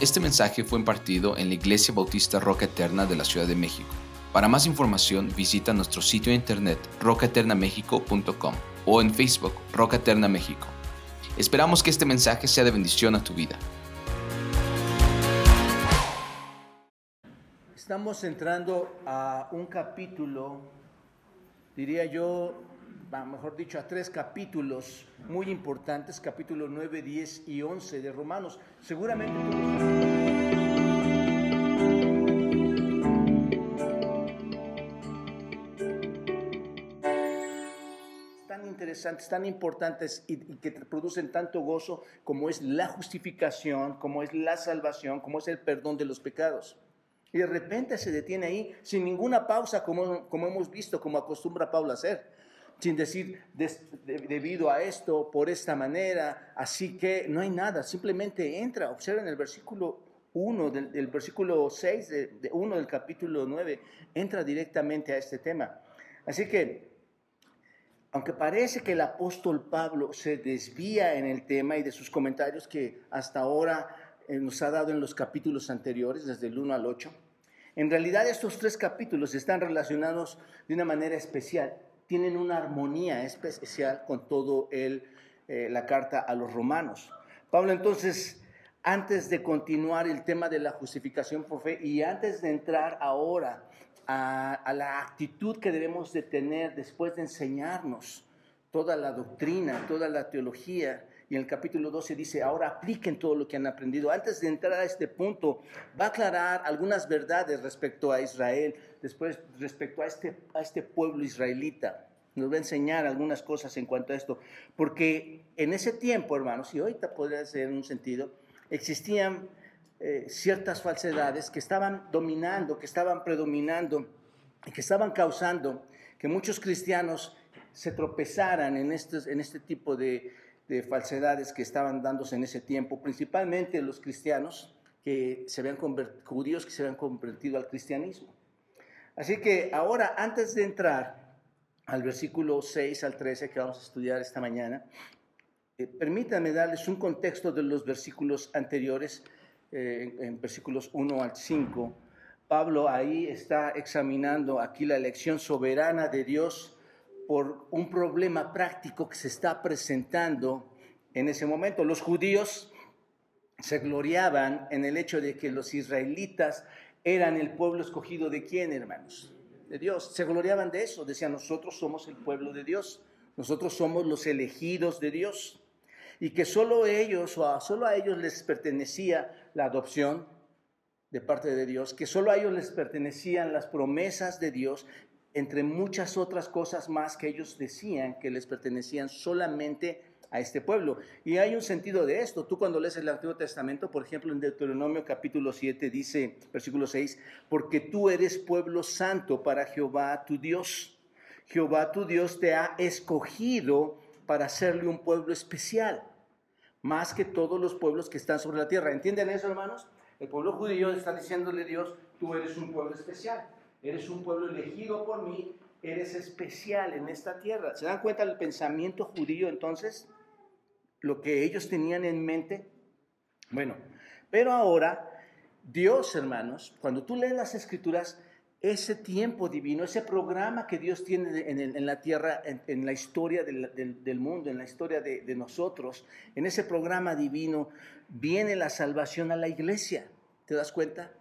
Este mensaje fue impartido en la Iglesia Bautista Roca Eterna de la Ciudad de México. Para más información visita nuestro sitio de internet rocaeternamexico.com o en Facebook Roca Eterna México. Esperamos que este mensaje sea de bendición a tu vida. Estamos entrando a un capítulo, diría yo, mejor dicho, a tres capítulos muy importantes, capítulos 9, 10 y 11 de Romanos. Seguramente tan interesantes, tan importantes y, que producen tanto gozo como es la justificación, como es la salvación, como es el perdón de los pecados. Y de repente se detiene ahí sin ninguna pausa, como, como hemos visto, como acostumbra Pablo a hacer sin decir debido a esto, por esta manera, así que no hay nada, simplemente entra, observen el versículo 1 del, versículo 6 de, de 1 del capítulo 9, entra directamente a este tema. Así que, aunque parece que el apóstol Pablo se desvía en el tema y de sus comentarios que hasta ahora eh, nos ha dado en los capítulos anteriores, desde el 1 al 8, en realidad estos tres capítulos están relacionados de una manera especial tienen una armonía especial con todo el, eh, la carta a los romanos. Pablo entonces, antes de continuar el tema de la justificación por fe y antes de entrar ahora a, a la actitud que debemos de tener después de enseñarnos toda la doctrina, toda la teología, y en el capítulo 12 dice, ahora apliquen todo lo que han aprendido. Antes de entrar a este punto, va a aclarar algunas verdades respecto a Israel, después respecto a este, a este pueblo israelita. Nos va a enseñar algunas cosas en cuanto a esto, porque en ese tiempo, hermanos, y ahorita podría ser en un sentido, existían eh, ciertas falsedades que estaban dominando, que estaban predominando y que estaban causando que muchos cristianos se tropezaran en este tipo de, de falsedades que estaban dándose en ese tiempo, principalmente los cristianos que se habían judíos que se habían convertido al cristianismo. Así que ahora, antes de entrar al versículo 6 al 13 que vamos a estudiar esta mañana, eh, permítanme darles un contexto de los versículos anteriores, eh, en, en versículos 1 al 5. Pablo ahí está examinando aquí la elección soberana de Dios por un problema práctico que se está presentando en ese momento. Los judíos se gloriaban en el hecho de que los israelitas eran el pueblo escogido de quién, hermanos? De Dios. Se gloriaban de eso. Decían, nosotros somos el pueblo de Dios. Nosotros somos los elegidos de Dios. Y que solo ellos o a, solo a ellos les pertenecía la adopción de parte de Dios, que solo a ellos les pertenecían las promesas de Dios entre muchas otras cosas más que ellos decían que les pertenecían solamente a este pueblo. Y hay un sentido de esto. Tú cuando lees el Antiguo Testamento, por ejemplo, en Deuteronomio capítulo 7 dice, versículo 6, porque tú eres pueblo santo para Jehová tu Dios. Jehová tu Dios te ha escogido para hacerle un pueblo especial, más que todos los pueblos que están sobre la tierra. ¿Entienden eso, hermanos? El pueblo judío está diciéndole a Dios, tú eres un pueblo especial. Eres un pueblo elegido por mí, eres especial en esta tierra. ¿Se dan cuenta del pensamiento judío entonces? Lo que ellos tenían en mente. Bueno, pero ahora Dios, hermanos, cuando tú lees las escrituras, ese tiempo divino, ese programa que Dios tiene en, la tierra, en, la historia del, mundo, en la historia de, nosotros, en ese programa divino viene la salvación a la iglesia. ¿Te das cuenta?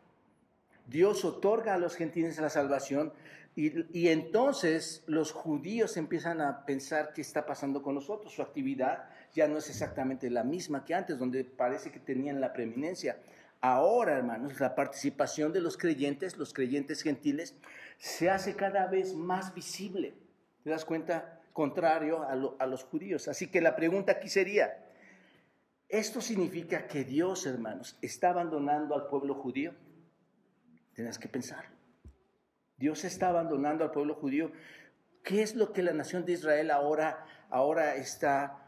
Dios otorga a los gentiles la salvación y, entonces los judíos empiezan a pensar qué está pasando con nosotros. Su actividad ya no es exactamente la misma que antes, donde parece que tenían la preeminencia. Ahora, hermanos, la participación de los creyentes, los creyentes gentiles, se hace cada vez más visible. ¿Te das cuenta? Contrario a, los judíos. Así que la pregunta aquí sería, ¿esto significa que Dios, hermanos, está abandonando al pueblo judío? Tienes que pensar. Dios está abandonando al pueblo judío. ¿Qué es lo que la nación de Israel ahora, ahora está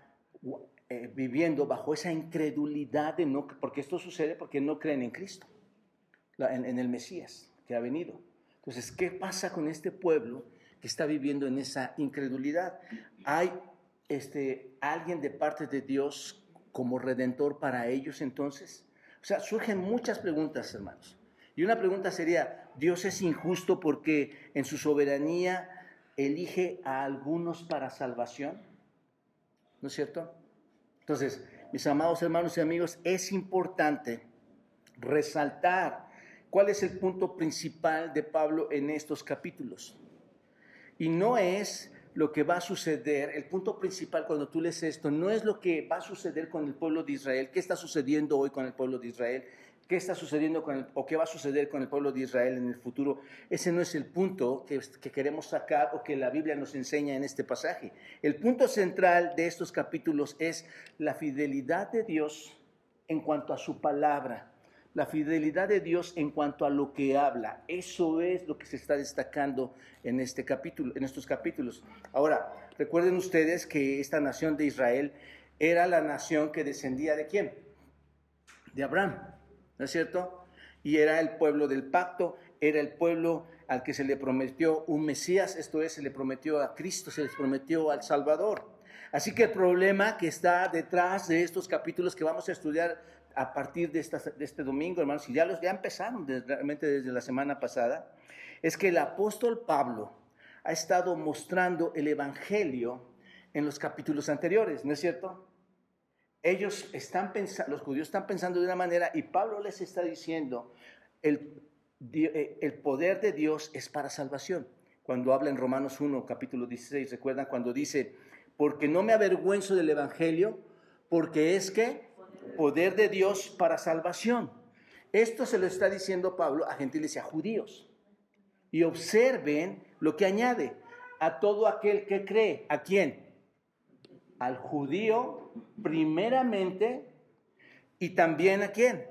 eh, viviendo bajo esa incredulidad de no, porque esto sucede porque no creen en Cristo, en, en el Mesías que ha venido. Entonces, ¿qué pasa con este pueblo que está viviendo en esa incredulidad? ¿Hay este, alguien de parte de Dios como redentor para ellos entonces? O sea, surgen muchas preguntas, hermanos. Y una pregunta sería, ¿Dios es injusto porque en su soberanía elige a algunos para salvación? ¿No es cierto? Entonces, mis amados hermanos y amigos, es importante resaltar cuál es el punto principal de Pablo en estos capítulos. Y no es lo que va a suceder, el punto principal cuando tú lees esto, no es lo que va a suceder con el pueblo de Israel, qué está sucediendo hoy con el pueblo de Israel, qué está sucediendo con el, o qué va a suceder con el pueblo de Israel en el futuro. Ese no es el punto que, que queremos sacar o que la Biblia nos enseña en este pasaje. El punto central de estos capítulos es la fidelidad de Dios en cuanto a su palabra la fidelidad de Dios en cuanto a lo que habla. Eso es lo que se está destacando en este capítulo, en estos capítulos. Ahora, recuerden ustedes que esta nación de Israel era la nación que descendía de quién? De Abraham, ¿no es cierto? Y era el pueblo del pacto, era el pueblo al que se le prometió un Mesías, esto es, se le prometió a Cristo, se les prometió al Salvador. Así que el problema que está detrás de estos capítulos que vamos a estudiar a partir de, este domingo, hermanos, y ya, los, ya empezaron realmente desde la semana pasada, es que el apóstol Pablo ha estado mostrando el Evangelio en los capítulos anteriores, ¿no es cierto? Ellos están pensando, los judíos están pensando de una manera y Pablo les está diciendo, el, eh, el poder de Dios es para salvación. Cuando habla en Romanos 1, capítulo 16, recuerdan cuando dice, porque no me avergüenzo del Evangelio, porque es que poder de Dios para salvación. Esto se lo está diciendo Pablo a gentiles y a judíos. Y observen lo que añade, a todo aquel que cree. ¿A quién? Al judío primeramente y también a quién.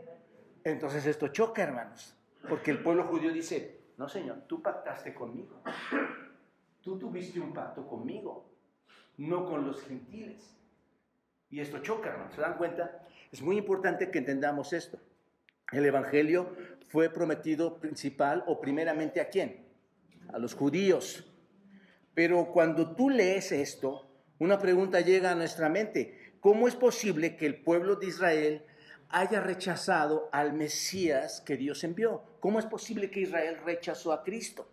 Entonces esto choca, hermanos, porque el pueblo judío dice, no señor, tú pactaste conmigo. Tú tuviste un pacto conmigo, no con los gentiles. Y esto choca, hermanos. ¿Se dan cuenta? Es muy importante que entendamos esto. El Evangelio fue prometido principal o primeramente a quién? A los judíos. Pero cuando tú lees esto, una pregunta llega a nuestra mente. ¿Cómo es posible que el pueblo de Israel haya rechazado al Mesías que Dios envió? ¿Cómo es posible que Israel rechazó a Cristo?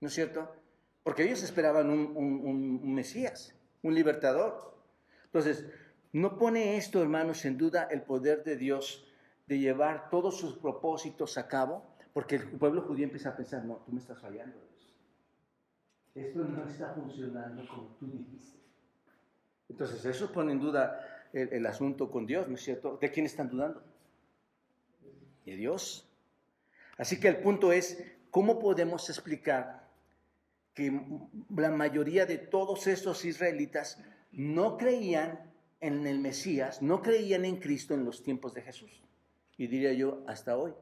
¿No es cierto? Porque ellos esperaban un, Mesías, un libertador. Entonces, ¿No pone esto, hermanos, en duda el poder de Dios de llevar todos sus propósitos a cabo? Porque el pueblo judío empieza a pensar, no, tú me estás fallando, Dios. Esto no está funcionando como tú dijiste. Entonces, eso pone en duda el, el asunto con Dios, ¿no es cierto? ¿De quién están dudando? De Dios. Así que el punto es, ¿cómo podemos explicar que la mayoría de todos estos israelitas no creían en el Mesías, no creían en Cristo en los tiempos de Jesús. Y diría yo, hasta hoy.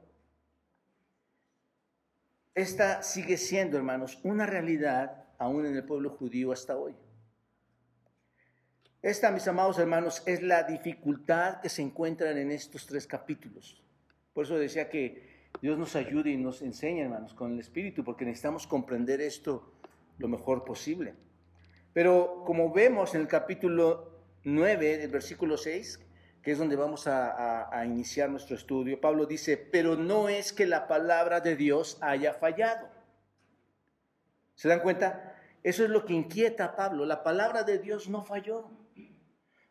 Esta sigue siendo, hermanos, una realidad aún en el pueblo judío hasta hoy. Esta, mis amados hermanos, es la dificultad que se encuentran en estos tres capítulos. Por eso decía que Dios nos ayude y nos enseñe, hermanos, con el Espíritu, porque necesitamos comprender esto lo mejor posible. Pero como vemos en el capítulo 9, del versículo 6, que es donde vamos a, iniciar nuestro estudio, Pablo dice, pero no es que la palabra de Dios haya fallado. ¿Se dan cuenta? Eso es lo que inquieta a Pablo. La palabra de Dios no falló.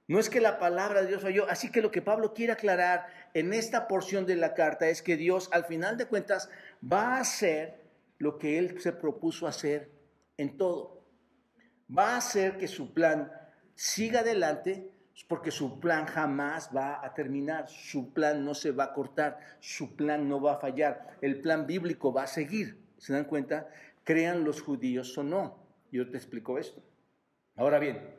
No es que la palabra de Dios falló. Así que lo que Pablo quiere aclarar en esta porción de la carta es que Dios, al final de cuentas, va a hacer lo que Él se propuso hacer en todo. Va a hacer que su plan siga adelante porque su plan jamás va a terminar, su plan no se va a cortar, su plan no va a fallar, el plan bíblico va a seguir. ¿Se dan cuenta? Crean los judíos o no. Yo te explico esto. Ahora bien,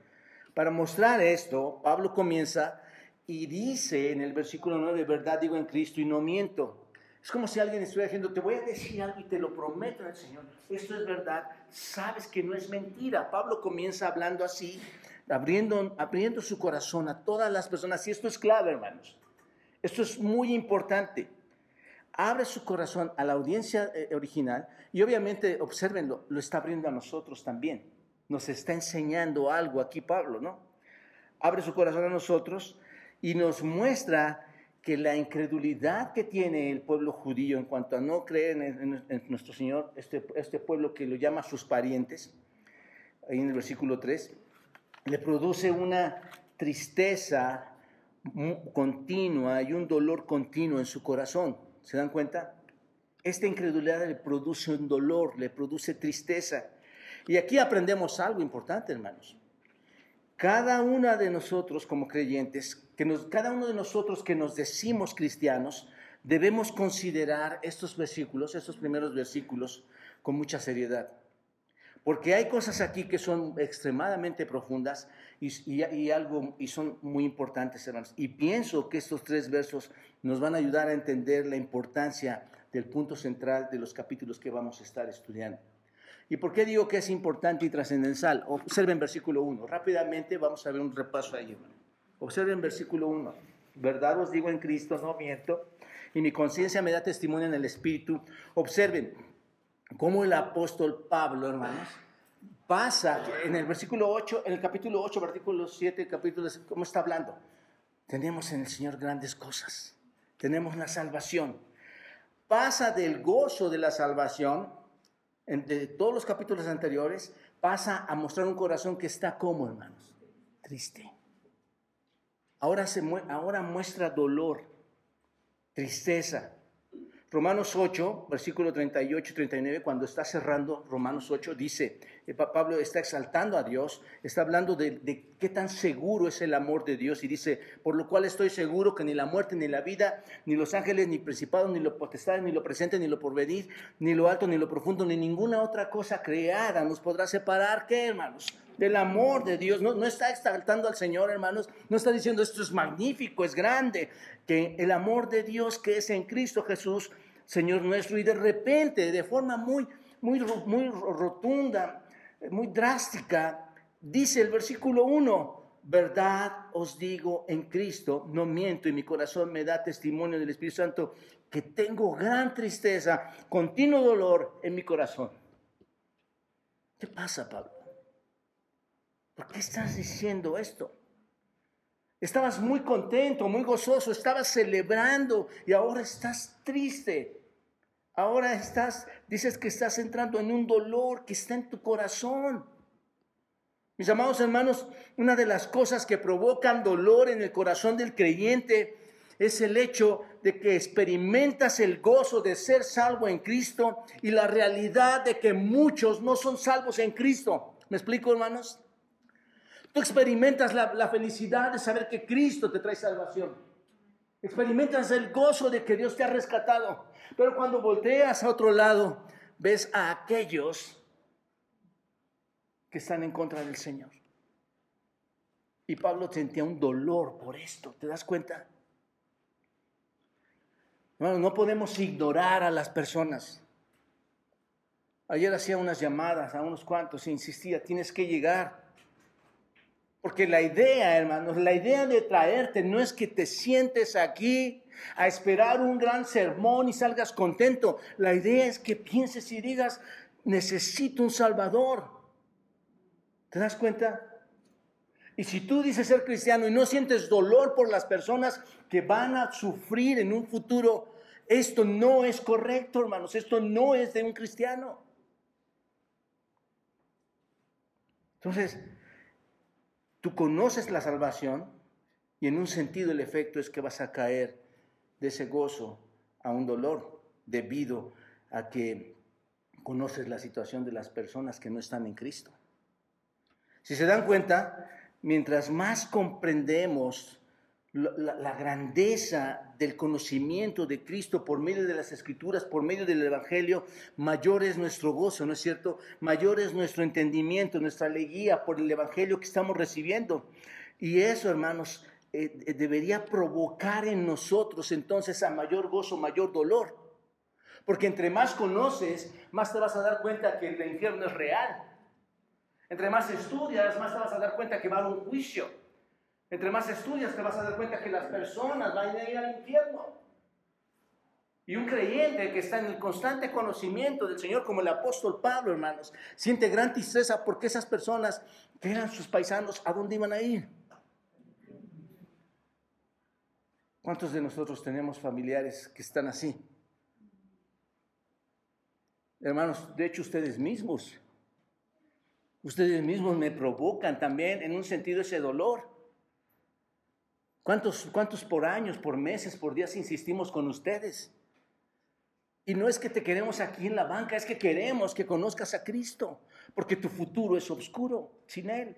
para mostrar esto, Pablo comienza y dice en el versículo 9, verdad digo en Cristo y no miento. Es como si alguien estuviera diciendo, te voy a decir algo y te lo prometo al Señor. Esto es verdad, sabes que no es mentira. Pablo comienza hablando así abriendo, abriendo su corazón a todas las personas. Y esto es clave, hermanos. Esto es muy importante. Abre su corazón a la audiencia eh, original y obviamente, observenlo, lo está abriendo a nosotros también. Nos está enseñando algo aquí Pablo, ¿no? Abre su corazón a nosotros y nos muestra que la incredulidad que tiene el pueblo judío en cuanto a no creer en, nuestro Señor, este, este pueblo que lo llama sus parientes, ahí en el versículo 3, le produce una tristeza continua y un dolor continuo en su corazón. ¿Se dan cuenta? Esta incredulidad le produce un dolor, le produce tristeza. Y aquí aprendemos algo importante, hermanos. Cada una de nosotros como creyentes, que nos, cada uno de nosotros que nos decimos cristianos, debemos considerar estos versículos, estos primeros versículos, con mucha seriedad. Porque hay cosas aquí que son extremadamente profundas y, algo, y son muy importantes, hermanos. Y pienso que estos tres versos nos van a ayudar a entender la importancia del punto central de los capítulos que vamos a estar estudiando. ¿Y por qué digo que es importante y trascendental? Observen versículo 1. Rápidamente vamos a ver un repaso ahí. Observen versículo 1. Verdad os digo en Cristo, no miento, y mi conciencia me da testimonio en el Espíritu. Observen cómo el apóstol Pablo, hermanos, pasa en el versículo 8, en el capítulo 8, versículo 7, capítulo, ¿cómo está hablando? Tenemos en el Señor grandes cosas. Tenemos la salvación. Pasa del gozo de la salvación de todos los capítulos anteriores, pasa a mostrar un corazón que está como, hermanos, triste. Ahora, ahora muestra dolor, tristeza. Romanos 8, versículo 38 y 39, cuando está cerrando Romanos 8, dice, Pablo está exaltando a Dios, está hablando de, qué tan seguro es el amor de Dios y dice, por lo cual estoy seguro que ni la muerte, ni la vida, ni los ángeles, ni principados, ni lo potestades, ni lo presente, ni lo porvenir, ni lo alto, ni lo profundo, ni ninguna otra cosa creada nos podrá separar, ¿qué hermanos? Del amor de Dios. No, no está exaltando al Señor, hermanos, no está diciendo esto es magnífico, es grande, que el amor de Dios que es en Cristo Jesús, Señor nuestro, y de repente, de forma muy, muy, muy rotunda, muy drástica, dice el versículo 1, verdad os digo en Cristo, no miento y mi corazón me da testimonio del Espíritu Santo que tengo gran tristeza, continuo dolor en mi corazón. ¿Qué pasa, Pablo? ¿Por qué estás diciendo esto? Estabas muy contento, muy gozoso, estabas celebrando y ahora estás triste. Ahora estás, dices que estás entrando en un dolor que está en tu corazón. Mis amados hermanos, una de las cosas que provocan dolor en el corazón del creyente es el hecho de que experimentas el gozo de ser salvo en Cristo y la realidad de que muchos no son salvos en Cristo. ¿Me explico, hermanos? Tú experimentas la, felicidad de saber que Cristo te trae salvación. Experimentas el gozo de que Dios te ha rescatado. Pero cuando volteas a otro lado, ves a aquellos que están en contra del Señor. Y Pablo sentía un dolor por esto. ¿Te das cuenta? Bueno, no podemos ignorar a las personas. Ayer hacía unas llamadas a unos cuantos e insistía, tienes que llegar. Porque la idea, hermanos, la idea de traerte no es que te sientes aquí a esperar un gran sermón y salgas contento. La idea es que pienses y digas, necesito un Salvador. ¿Te das cuenta? Y si tú dices ser cristiano y no sientes dolor por las personas que van a sufrir en un futuro, esto no es correcto, hermanos. Esto no es de un cristiano. Entonces, Tú conoces la salvación y en un sentido el efecto es que vas a caer de ese gozo a un dolor debido a que conoces la situación de las personas que no están en Cristo. Si se dan cuenta, mientras más comprendemos la, grandeza del conocimiento de Cristo por medio de las Escrituras, por medio del Evangelio, mayor es nuestro gozo, ¿no es cierto? Mayor es nuestro entendimiento, nuestra alegría por el Evangelio que estamos recibiendo. Y eso, hermanos, eh, eh, debería provocar en nosotros entonces a mayor gozo, mayor dolor. Porque entre más conoces, más te vas a dar cuenta que el infierno es real. Entre más estudias, más te vas a dar cuenta que va a un juicio. Entre más estudias te vas a dar cuenta que las personas van a ir al infierno. Y un creyente que está en el constante conocimiento del Señor, como el apóstol Pablo, hermanos, siente gran tristeza porque esas personas que eran sus paisanos, ¿a dónde iban a ir? ¿Cuántos de nosotros tenemos familiares que están así? Hermanos, de hecho ustedes mismos, ustedes mismos me provocan también en un sentido ese dolor. ¿Cuántos, cuántos por años, por meses, por días insistimos con ustedes? Y no es que te queremos aquí en la banca, es que queremos que conozcas a Cristo, porque tu futuro es oscuro sin Él.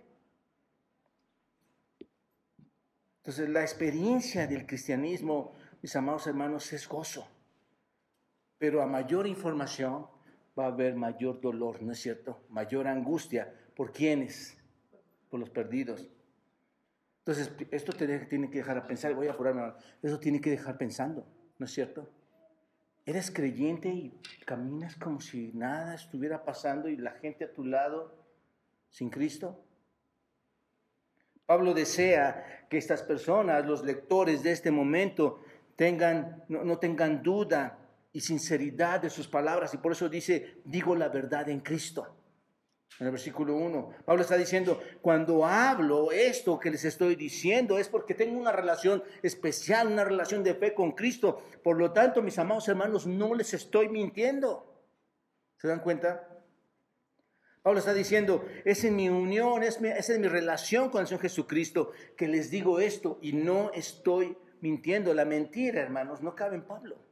Entonces la experiencia del cristianismo, mis amados hermanos, es gozo. Pero a mayor información va a haber mayor dolor, ¿no es cierto? Mayor angustia. ¿Por quiénes? Por los perdidos. Entonces, esto te tiene que dejar a pensar, voy a apurarme, eso tiene que dejar pensando, ¿no es cierto? Eres creyente y caminas como si nada estuviera pasando y la gente a tu lado sin Cristo. Pablo desea que estas personas, los lectores de este momento, tengan, no, tengan duda y sinceridad de sus palabras y por eso dice, digo la verdad en Cristo. En el versículo 1, Pablo está diciendo, cuando hablo esto que les estoy diciendo es porque tengo una relación especial, una relación de fe con Cristo. Por lo tanto, mis amados hermanos, no les estoy mintiendo. ¿Se dan cuenta? Pablo está diciendo, es en mi unión, es, es en mi relación con el Señor Jesucristo que les digo esto y no estoy mintiendo. La mentira, hermanos, no cabe en Pablo.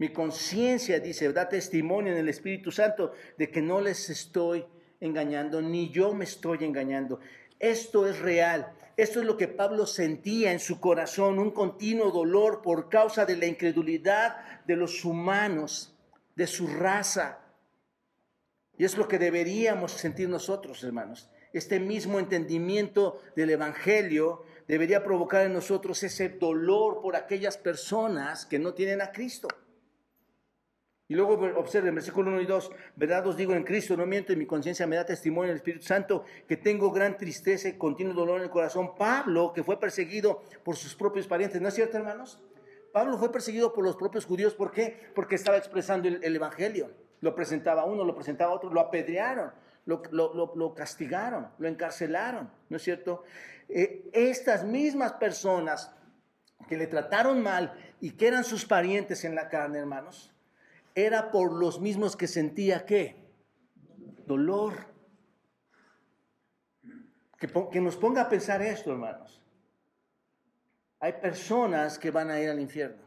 Mi conciencia, dice, da testimonio en el Espíritu Santo de que no les estoy engañando, ni yo me estoy engañando. Esto es real. Esto es lo que Pablo sentía en su corazón, un continuo dolor por causa de la incredulidad de los humanos de su raza. Y es lo que deberíamos sentir nosotros, hermanos. Este mismo entendimiento del Evangelio debería provocar en nosotros ese dolor por aquellas personas que no tienen a Cristo. Y luego observen, versículo 1 y 2, verdad os digo en Cristo, no miento, y mi conciencia me da testimonio en el Espíritu Santo, que tengo gran tristeza y continuo dolor en el corazón. Pablo, que fue perseguido por sus propios parientes, ¿no es cierto, hermanos? Pablo fue perseguido por los propios judíos, ¿por qué? Porque estaba expresando el, Evangelio. Lo presentaba uno, lo presentaba otro, lo apedrearon, lo, castigaron, lo encarcelaron, ¿no es cierto? Eh, estas mismas personas que le trataron mal y que eran sus parientes en la carne, hermanos, era por los mismos que sentía qué? Dolor. Que, que nos ponga a pensar esto, hermanos. Hay personas que van a ir al infierno.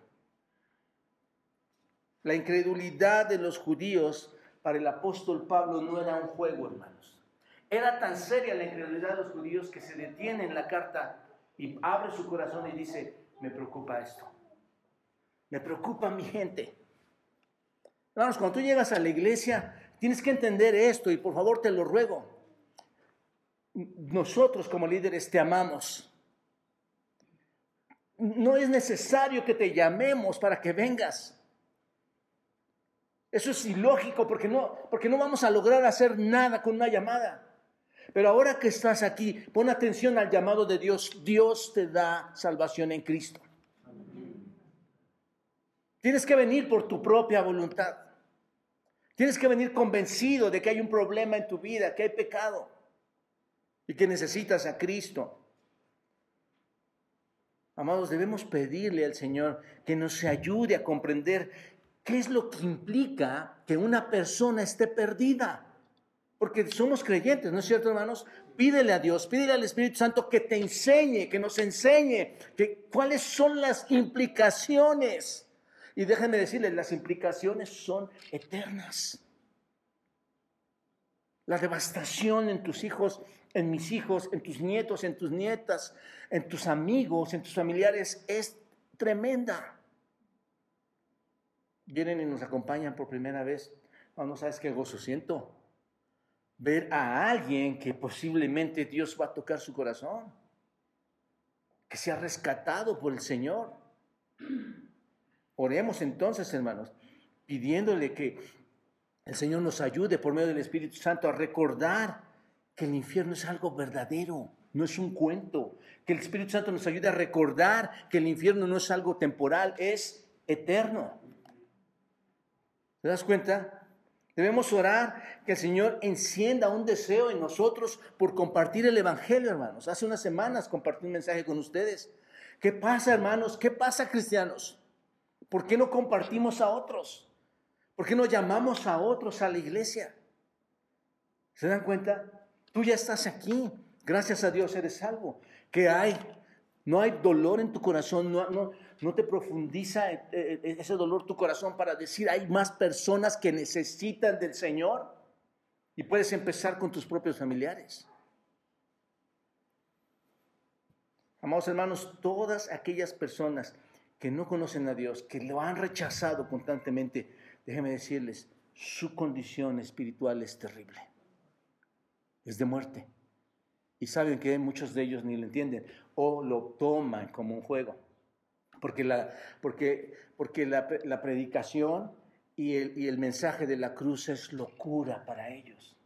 La incredulidad de los judíos para el apóstol Pablo no era un juego, hermanos. Era tan seria la incredulidad de los judíos que se detiene en la carta y abre su corazón y dice, me preocupa esto. Me preocupa mi gente. Cuando tú llegas a la iglesia, tienes que entender esto y por favor te lo ruego. Nosotros como líderes te amamos no es necesario que te llamemos para que vengas. Eso es ilógico porque no, porque no vamos a lograr hacer nada con una llamada. Pero ahora que estás aquí, pon atención al llamado de Dios. Dios te da salvación en Cristo. Tienes que venir por tu propia voluntad. Tienes que venir convencido de que hay un problema en tu vida, que hay pecado y que necesitas a Cristo. Amados, debemos pedirle al Señor que nos ayude a comprender qué es lo que implica que una persona esté perdida. Porque somos creyentes, ¿no es cierto, hermanos? Pídele a Dios, pídele al Espíritu Santo que te enseñe, que nos enseñe que, cuáles son las implicaciones. Y déjenme decirles, las implicaciones son eternas. La devastación en tus hijos, en mis hijos, en tus nietos, en tus nietas, en tus amigos, en tus familiares es tremenda. Vienen y nos acompañan por primera vez. No, no sabes qué gozo siento. Ver a alguien que posiblemente Dios va a tocar su corazón. Que se ha rescatado por el Señor. Oremos entonces, hermanos, pidiéndole que el Señor nos ayude por medio del Espíritu Santo a recordar que el infierno es algo verdadero, no es un cuento. Que el Espíritu Santo nos ayude a recordar que el infierno no es algo temporal, es eterno. ¿Te das cuenta? Debemos orar que el Señor encienda un deseo en nosotros por compartir el Evangelio, hermanos. Hace unas semanas compartí un mensaje con ustedes. ¿Qué pasa, hermanos? ¿Qué pasa, cristianos? ¿Por qué no compartimos a otros? ¿Por qué no llamamos a otros a la iglesia? ¿Se dan cuenta? Tú ya estás aquí. Gracias a Dios eres salvo. ¿Qué hay? No hay dolor en tu corazón, no, no, te profundiza eh, eh, ese dolor tu corazón para decir, hay más personas que necesitan del Señor. Y puedes empezar con tus propios familiares. Amados hermanos, todas aquellas personas que no conocen a Dios, que lo han rechazado constantemente, déjenme decirles, su condición espiritual es terrible. Es de muerte. Y saben que muchos de ellos ni lo entienden o lo toman como un juego. Porque la, porque, porque la, predicación y el, y el mensaje de la cruz es locura para ellos.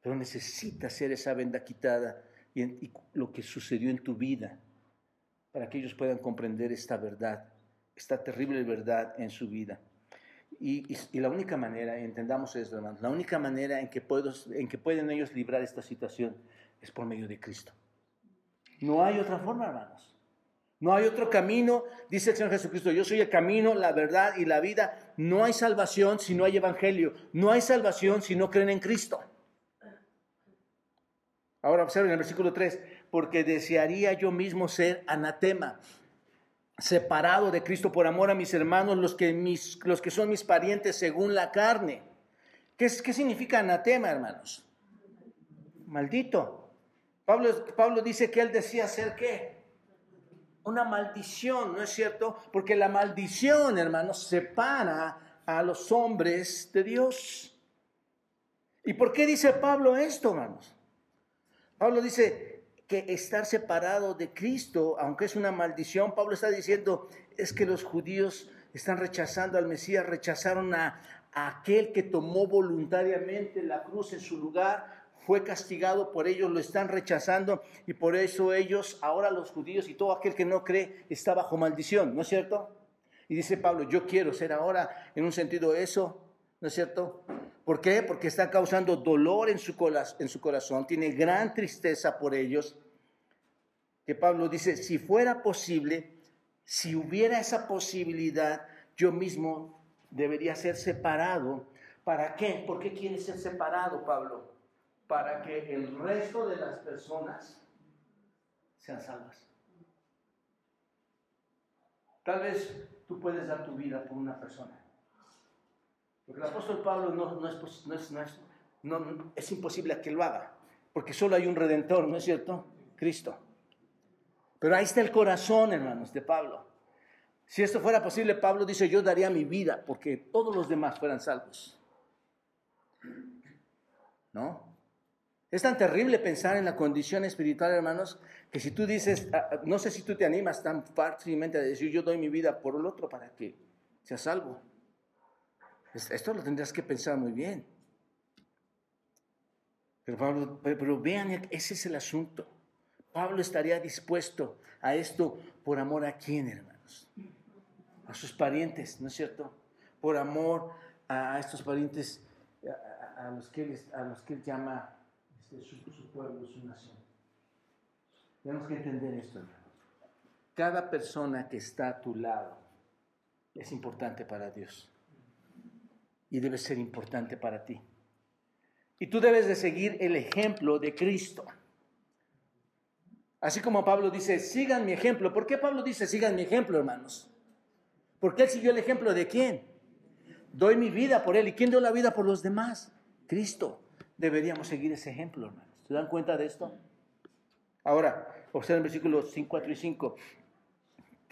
Pero necesita ser esa venda quitada y, lo que sucedió en tu vida para que ellos puedan comprender esta verdad, esta terrible verdad en su vida. Y, la única manera, entendamos esto, hermanos, la única manera en que, en que pueden ellos librar esta situación es por medio de Cristo. No hay otra forma, hermanos. No hay otro camino, dice el Señor Jesucristo, yo soy el camino, la verdad y la vida. No hay salvación si no hay evangelio. No hay salvación si no creen en Cristo. Ahora observen el versículo 3, porque desearía yo mismo ser anatema, separado de Cristo por amor a mis hermanos, los que, mis, los que son mis parientes según la carne. ¿Qué, ¿Qué significa anatema, hermanos? Maldito. Pablo, Pablo dice que él decía ser qué? Una maldición, ¿no es cierto? Porque la maldición, hermanos, separa a los hombres de Dios. ¿Y por qué dice Pablo esto, hermanos? Pablo dice que estar separado de Cristo, aunque es una maldición, Pablo está diciendo, es que los judíos están rechazando al Mesías, rechazaron a, aquel que tomó voluntariamente la cruz en su lugar, fue castigado por ellos, lo están rechazando y por eso ellos, ahora los judíos y todo aquel que no cree, está bajo maldición, ¿no es cierto? Y dice Pablo, yo quiero ser ahora en un sentido eso, ¿no es cierto? ¿Por qué? Porque está causando dolor en su, en su corazón, tiene gran tristeza por ellos. Que Pablo dice, si fuera posible, si hubiera esa posibilidad, yo mismo debería ser separado. ¿Para qué? ¿Por qué quiere ser separado, Pablo? para que el resto de las personas sean salvas. Tal vez tú puedes dar tu vida por una persona. Porque el apóstol Pablo no, es, no, no, es imposible que lo haga, porque solo hay un redentor, ¿no es cierto? Cristo. Pero ahí está el corazón, hermanos, de Pablo. Si esto fuera posible, Pablo dice, yo daría mi vida porque todos los demás fueran salvos. ¿No? Es tan terrible pensar en la condición espiritual, hermanos, que si tú dices, ah, ah, no sé si tú te animas tan fácilmente a decir, yo doy mi vida por el otro para que sea salvo. Esto lo tendrás que pensar muy bien. Pero, Pablo, pero vean, ese es el asunto. Pablo estaría dispuesto a esto por amor a quién, hermanos? A sus parientes, ¿no es cierto? Por amor a estos parientes a, los, que a los que él llama su, su pueblo, su nación. Tenemos que entender esto, Cada persona que está a tu lado es importante para Dios y debe ser importante para ti. Y tú debes de seguir el ejemplo de Cristo. Así como Pablo dice, sigan mi ejemplo. ¿Por qué Pablo dice, sigan mi ejemplo, hermanos? Porque él siguió el ejemplo de quién? Doy mi vida por él. ¿Y quién dio la vida por los demás? Cristo deberíamos seguir ese ejemplo, hermanos. ¿Se dan cuenta de esto? Ahora, observen versículos 5, 4 y 5,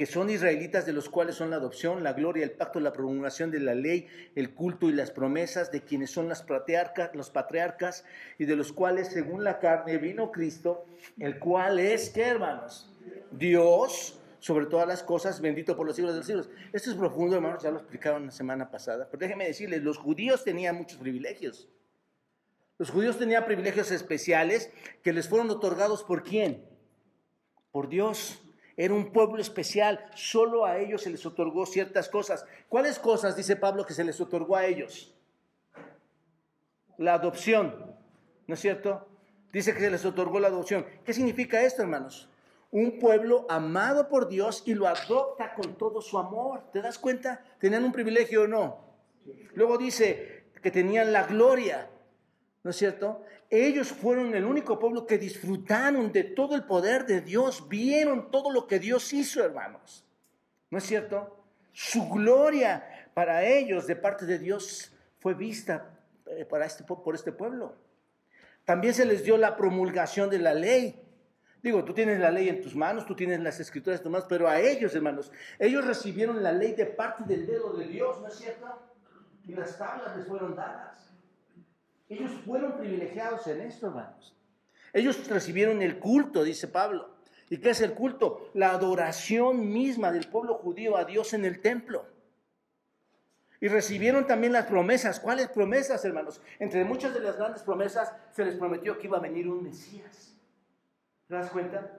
que son israelitas de los cuales son la adopción, la gloria, el pacto, la promulgación de la ley, el culto y las promesas de quienes son las los patriarcas y de los cuales según la carne vino Cristo, el cual es, ¿qué hermanos? Dios sobre todas las cosas, bendito por los siglos de los siglos. Esto es profundo, hermanos, ya lo explicaron la semana pasada, pero déjenme decirles, los judíos tenían muchos privilegios. Los judíos tenían privilegios especiales que les fueron otorgados por quién? Por Dios. Era un pueblo especial, solo a ellos se les otorgó ciertas cosas. ¿Cuáles cosas, dice Pablo, que se les otorgó a ellos? la adopción, ¿no es cierto? Dice que se les otorgó la adopción. ¿Qué significa esto, hermanos? Un pueblo amado por Dios y lo adopta con todo su amor. ¿Te das cuenta? ¿Tenían un privilegio o no? Luego dice que tenían la gloria, ¿no es cierto? Ellos fueron el único pueblo que disfrutaron de todo el poder de Dios, vieron todo lo que Dios hizo, hermanos. ¿No es cierto? Su gloria para ellos de parte de Dios fue vista eh, para este, por este pueblo. También se les dio la promulgación de la ley. Digo, tú tienes la ley en tus manos, tú tienes las escrituras en tus manos, pero a ellos, hermanos, ellos recibieron la ley de parte del dedo de Dios, ¿no es cierto? Y las tablas les fueron dadas. Ellos fueron privilegiados en esto, hermanos. Ellos recibieron el culto, dice Pablo. ¿Y qué es el culto? La adoración misma del pueblo judío a Dios en el templo. Y recibieron también las promesas. ¿Cuáles promesas, hermanos? Entre muchas de las grandes promesas se les prometió que iba a venir un Mesías. ¿Te das cuenta?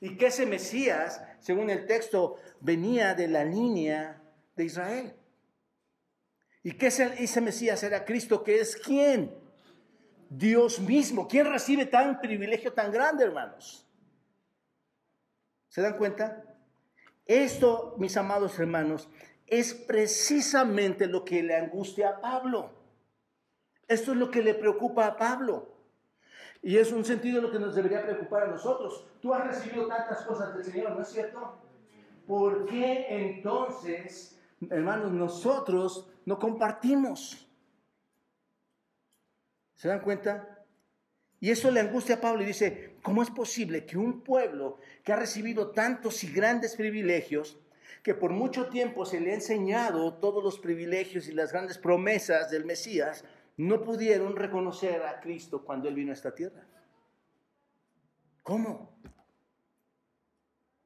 Y que ese Mesías, según el texto, venía de la línea de Israel. ¿Y que ese, ese Mesías era Cristo, que es quién? Dios mismo. ¿Quién recibe tan privilegio tan grande, hermanos? ¿Se dan cuenta? Esto, mis amados hermanos, es precisamente lo que le angustia a Pablo. Esto es lo que le preocupa a Pablo. Y es un sentido lo que nos debería preocupar a nosotros. Tú has recibido tantas cosas del Señor, ¿no es cierto? ¿Por qué entonces, hermanos, nosotros no compartimos? ¿Se dan cuenta? Y eso le angustia a Pablo y dice, ¿cómo es posible que un pueblo que ha recibido tantos y grandes privilegios que por mucho tiempo se le ha enseñado todos los privilegios y las grandes promesas del Mesías, no pudieron reconocer a Cristo cuando Él vino a esta tierra. ¿Cómo?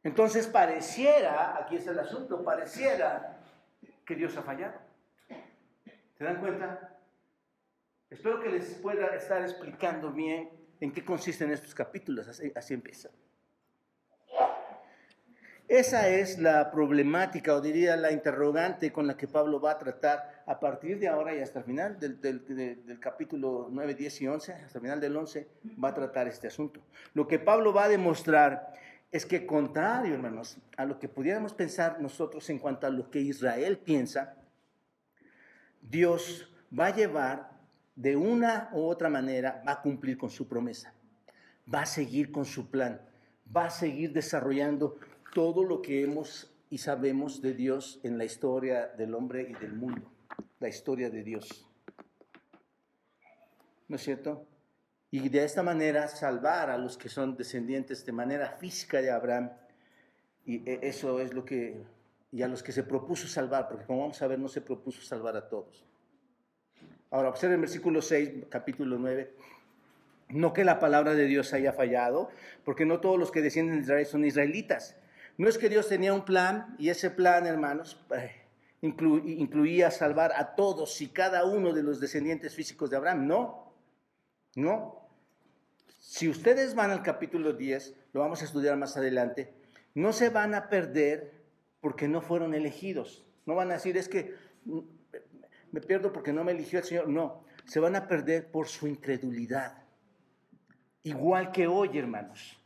Entonces pareciera, aquí es el asunto, pareciera que Dios ha fallado. ¿Se dan cuenta? Espero que les pueda estar explicando bien en qué consisten estos capítulos, así, así empieza. Esa es la problemática, o diría la interrogante con la que Pablo va a tratar a partir de ahora y hasta el final del, capítulo 9, 10 y 11, hasta el final del 11, va a tratar este asunto. Lo que Pablo va a demostrar es que contrario, hermanos, a lo que pudiéramos pensar nosotros en cuanto a lo que Israel piensa, Dios va a llevar de una u otra manera, va a cumplir con su promesa, va a seguir con su plan, va a seguir desarrollando todo lo que hemos y sabemos de Dios en la historia del hombre y del mundo, la historia de Dios. ¿No es cierto? Y de esta manera salvar a los que son descendientes de manera física de Abraham. Y e, eso es lo que, y a los que se propuso salvar, porque como vamos a ver, no se propuso salvar a todos. Ahora, observen el versículo 6, capítulo 9. No que la palabra de Dios haya fallado, porque no todos los que descienden de Israel son israelitas. No es que Dios tenía un plan y ese plan, hermanos, eh, incluía salvar a todos y cada uno de los descendientes físicos de Abraham. No, no. Si ustedes van al capítulo 10, lo vamos a estudiar más adelante, no se van a perder porque no fueron elegidos. No van a decir, es que mm, me pierdo porque no me eligió el Señor. No, se van a perder por su incredulidad. Igual que hoy, hermanos.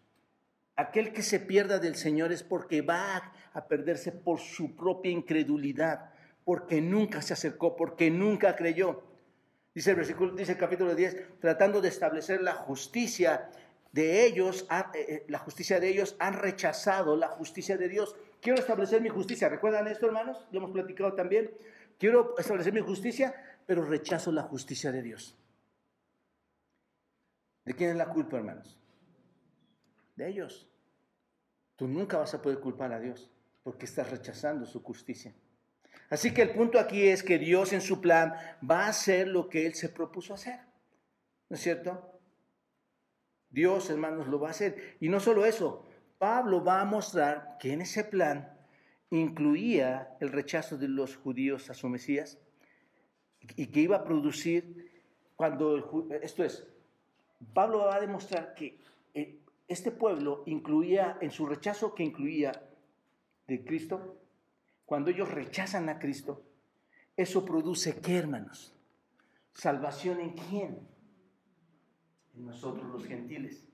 Aquel que se pierda del Señor es porque va a perderse por su propia incredulidad, porque nunca se acercó, porque nunca creyó. Dice el versículo, dice el capítulo 10, tratando de establecer la justicia de ellos, eh, eh, la justicia de ellos, han rechazado la justicia de Dios. Quiero establecer mi justicia. ¿Recuerdan esto, hermanos? Lo hemos platicado también. Quiero establecer mi justicia, pero rechazo la justicia de Dios. ¿De quién es la culpa, hermanos? de ellos. Tú nunca vas a poder culpar a Dios porque estás rechazando su justicia. Así que el punto aquí es que Dios en su plan va a hacer lo que Él se propuso hacer. ¿No es cierto? Dios, hermanos, lo va a hacer. Y no solo eso, Pablo va a mostrar que en ese plan incluía el rechazo de los judíos a su Mesías y que iba a producir cuando, esto es, Pablo va a demostrar que eh, este pueblo incluía, en su rechazo que incluía de Cristo, cuando ellos rechazan a Cristo, eso produce qué, hermanos? ¿Salvación en quién? En nosotros los gentiles.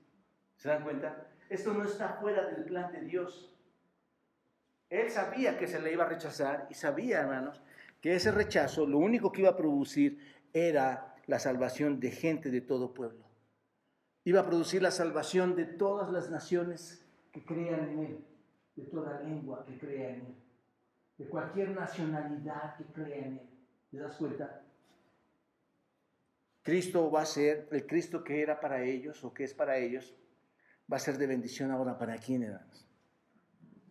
¿Se dan cuenta? Esto no está fuera del plan de Dios. Él sabía que se le iba a rechazar y sabía, hermanos, que ese rechazo lo único que iba a producir era la salvación de gente de todo pueblo. Iba a producir la salvación de todas las naciones que crean en Él, de toda lengua que crea en Él, de cualquier nacionalidad que crea en Él. ¿Te das cuenta? Cristo va a ser, el Cristo que era para ellos o que es para ellos, va a ser de bendición ahora para quién, hermanos?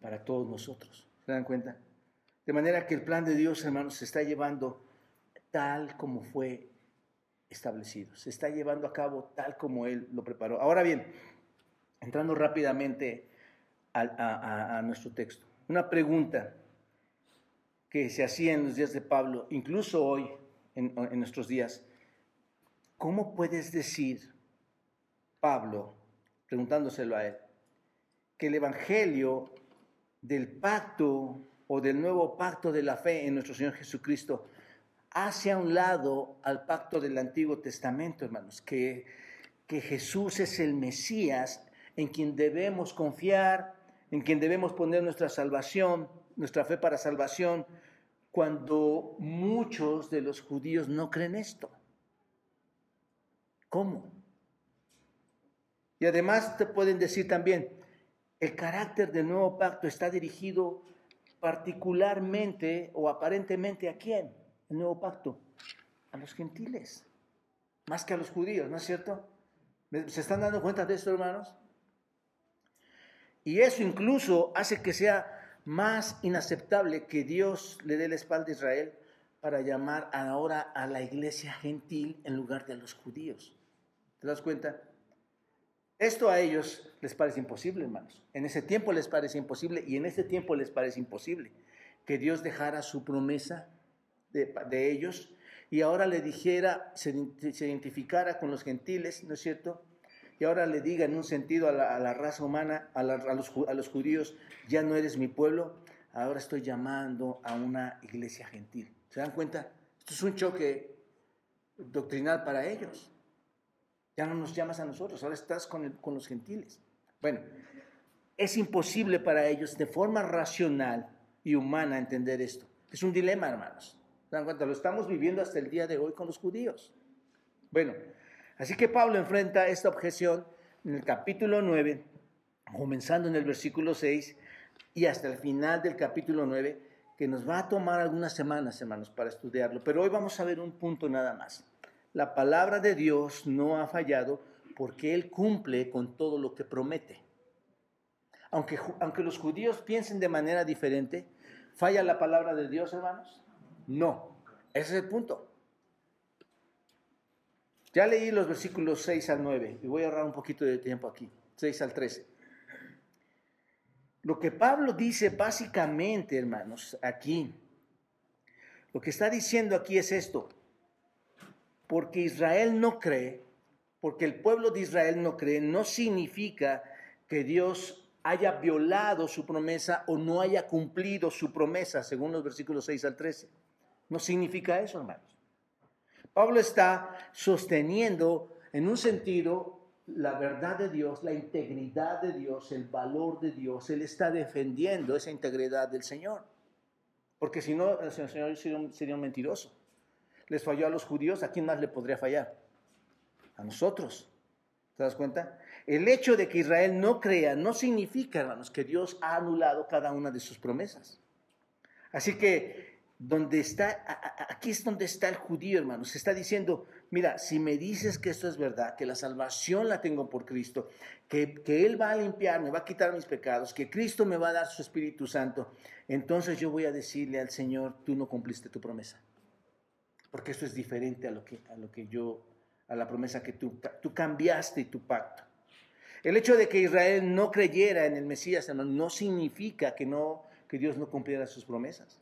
Para todos nosotros. ¿Se dan cuenta? De manera que el plan de Dios, hermanos, se está llevando tal como fue establecido. Se está llevando a cabo tal como Él lo preparó. Ahora bien, entrando rápidamente a, nuestro texto. Una pregunta que se hacía en los días de Pablo, incluso hoy, en, en nuestros días. ¿Cómo puedes decir, Pablo, preguntándoselo a él, que el Evangelio del pacto o del nuevo pacto de la fe en nuestro Señor Jesucristo hace a un lado al pacto del Antiguo Testamento, hermanos, que, que Jesús es el Mesías en quien debemos confiar, en quien debemos poner nuestra salvación, nuestra fe para salvación, cuando muchos de los judíos no creen esto. ¿Cómo? Y además te pueden decir también, el carácter del nuevo pacto está dirigido particularmente o aparentemente a quién? El nuevo pacto, a los gentiles, más que a los judíos, ¿no es cierto? ¿Se están dando cuenta de esto, hermanos? Y eso incluso hace que sea más inaceptable que Dios le dé la espalda a Israel para llamar ahora a la iglesia gentil en lugar de a los judíos. ¿Te das cuenta? Esto a ellos les parece imposible, hermanos. En ese tiempo les parece imposible y en este tiempo les parece imposible que Dios dejara su promesa de, ellos y ahora le dijera, se, identificara con los gentiles, ¿no es cierto? Y ahora le diga en un sentido a la, raza humana, a, los, a los judíos, ya no eres mi pueblo, ahora estoy llamando a una iglesia gentil. ¿Se dan cuenta? Esto es un choque doctrinal para ellos. Ya no nos llamas a nosotros, ahora estás con, con los gentiles. Bueno, es imposible para ellos de forma racional y humana entender esto. Es un dilema, hermanos. ¿Se dan? Lo estamos viviendo hasta el día de hoy con los judíos. Bueno, así que Pablo enfrenta esta objeción en el capítulo 9, comenzando en el versículo 6 y hasta el final del capítulo 9, que nos va a tomar algunas semanas, hermanos, para estudiarlo. Pero hoy vamos a ver un punto nada más la palabra de Dios no ha fallado porque Él cumple con todo lo que promete. Aunque, aunque los judíos piensen de manera diferente, ¿falla la palabra de Dios, hermanos? No, ese es el punto. Ya leí los versículos 6 al 9 y voy a ahorrar un poquito de tiempo aquí, 6 al 13. Lo que Pablo dice básicamente, hermanos, aquí, lo que está diciendo aquí es esto porque Israel no cree, porque el pueblo de Israel no cree, no significa que Dios haya violado su promesa o no haya cumplido su promesa, según los versículos 6 al 13. No significa eso, hermanos. Pablo está sosteniendo en un sentido la verdad de Dios, la integridad de Dios, el valor de Dios. Él está defendiendo esa integridad del Señor. Porque si no, el Señor sería un mentiroso les falló a los judíos, ¿a quién más le podría fallar? A nosotros. ¿Te das cuenta? El hecho de que Israel no crea no significa, hermanos, que Dios ha anulado cada una de sus promesas. Así que donde está, aquí es donde está el judío, hermanos. Está diciendo, mira, si me dices que esto es verdad, que la salvación la tengo por Cristo, que, que Él va a limpiar, me va a quitar mis pecados, que Cristo me va a dar su Espíritu Santo, entonces yo voy a decirle al Señor, tú no cumpliste tu promesa porque eso es diferente a lo que, a lo que yo, a la promesa que tú, tú cambiaste tu pacto. El hecho de que Israel no creyera en el Mesías no significa que, no, que Dios no cumpliera sus promesas.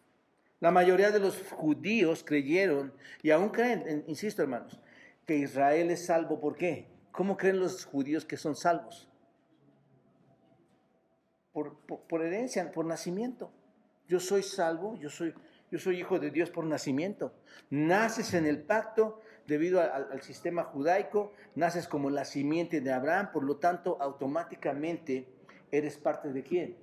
La mayoría de los judíos creyeron, y aún creen, insisto hermanos, que Israel es salvo. ¿Por qué? ¿Cómo creen los judíos que son salvos? Por, por herencia, por nacimiento. Yo soy salvo, yo soy, yo soy hijo de Dios por nacimiento. Naces en el pacto, debido al, sistema judaico, naces como la simiente de Abraham, por lo tanto, automáticamente eres parte de quién?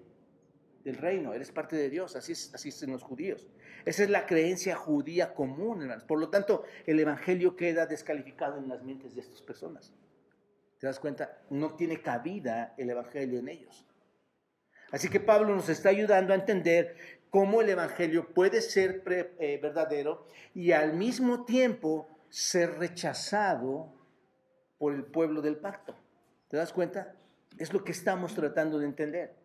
Del reino, eres parte de Dios, así es, así es en los judíos. Esa es la creencia judía común, hermanos. Por lo tanto, el evangelio queda descalificado en las mentes de estas personas. ¿Te das cuenta? No tiene cabida el evangelio en ellos. Así que Pablo nos está ayudando a entender cómo el evangelio puede ser eh, verdadero y al mismo tiempo ser rechazado por el pueblo del pacto. ¿Te das cuenta? Es lo que estamos tratando de entender.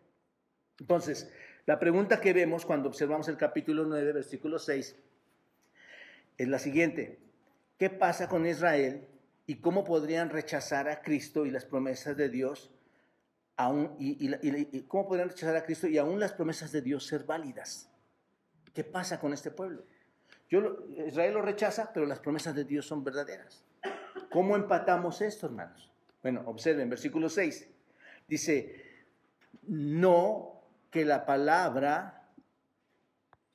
Entonces, la pregunta que vemos cuando observamos el capítulo 9, versículo 6, es la siguiente. ¿Qué pasa con Israel y cómo podrían rechazar a Cristo y las promesas de Dios? Aún, y, cómo podrían rechazar a Cristo y aún las promesas de Dios ser válidas? ¿Qué pasa con este pueblo? Yo, Israel lo rechaza, pero las promesas de Dios son verdaderas. ¿Cómo empatamos esto, hermanos? Bueno, observen, versículo 6. Dice, no que la palabra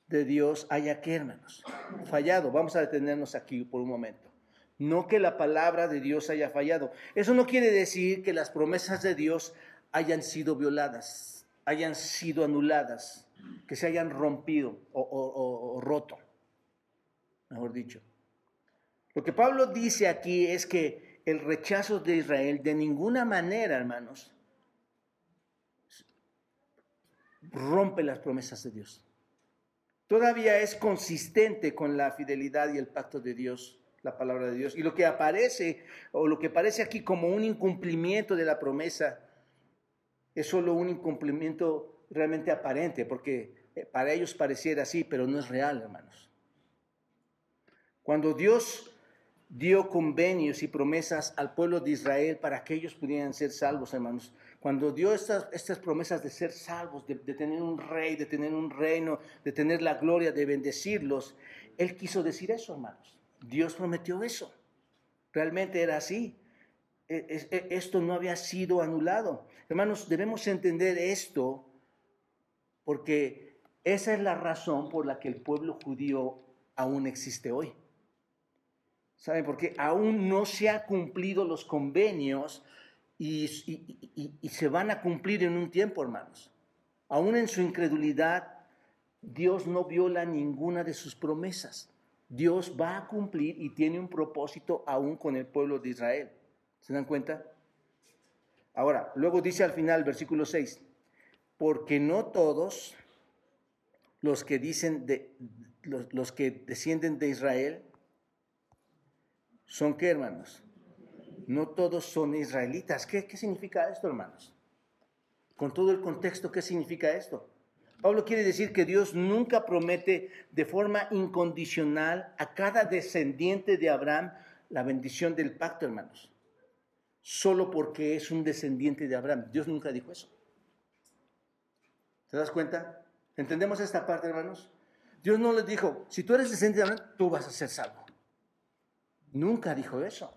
de Dios haya que, hermanos, fallado. Vamos a detenernos aquí por un momento. No que la palabra de Dios haya fallado. Eso no quiere decir que las promesas de Dios hayan sido violadas, hayan sido anuladas, que se hayan rompido o, roto, mejor dicho. Lo que Pablo dice aquí es que el rechazo de Israel de ninguna manera, hermanos, rompe las promesas de Dios. Todavía es consistente con la fidelidad y el pacto de Dios, la palabra de Dios. Y lo que aparece, o lo que parece aquí como un incumplimiento de la promesa, es solo un incumplimiento realmente aparente, porque eh, para ellos pareciera así, pero no es real, hermanos. Cuando Dios dio convenios y promesas al pueblo de Israel para que ellos pudieran ser salvos, hermanos, cuando dio estas, estas promesas de ser salvos, de, tener un rey, de tener un reino, de tener la gloria, de bendecirlos, Él quiso decir eso, hermanos. Dios prometió eso. Realmente era así. E, e, esto no había sido anulado. Hermanos, debemos entender esto porque esa es la razón por la que el pueblo judío aún existe hoy. ¿Saben por qué? Aún no se han cumplido los convenios y, se van a cumplir en un tiempo, hermanos. Aún en su incredulidad, Dios no viola ninguna de sus promesas. Dios va a cumplir y tiene un propósito aún con el pueblo de Israel. ¿Se dan cuenta? Ahora, luego dice al final, versículo 6, porque no todos los que dicen de los, los que descienden de Israel son qué, hermanos? no todos son israelitas. ¿Qué, significa esto, hermanos? Con todo el contexto, ¿qué significa esto? Pablo quiere decir que Dios nunca promete de forma incondicional a cada descendiente de Abraham la bendición del pacto, hermanos. Solo porque es un descendiente de Abraham. Dios nunca dijo eso. ¿Te das cuenta? ¿Entendemos esta parte, hermanos? Dios no les dijo, si tú eres descendiente de Abraham, tú vas a ser salvo. Nunca dijo eso.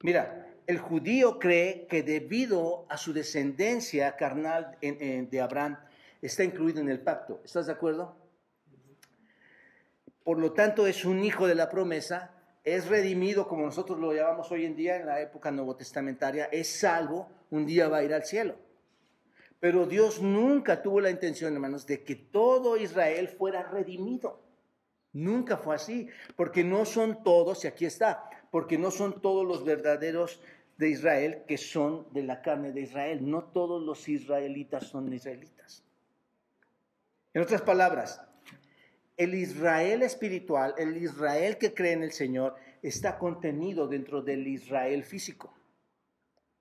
Mira, el judío cree que debido a su descendencia carnal de Abraham, está incluido en el pacto. ¿Estás de acuerdo? Por lo tanto, es un hijo de la promesa, es redimido como nosotros lo llamamos hoy en día en la época nuevo testamentaria, es salvo, un día va a ir al cielo. Pero Dios nunca tuvo la intención, hermanos, de que todo Israel fuera redimido. Nunca fue así, porque no son todos, y aquí está, porque no son todos los verdaderos de Israel que son de la carne de Israel. No todos los israelitas son israelitas. En otras palabras, el Israel espiritual, el Israel que cree en el Señor, está contenido dentro del Israel físico.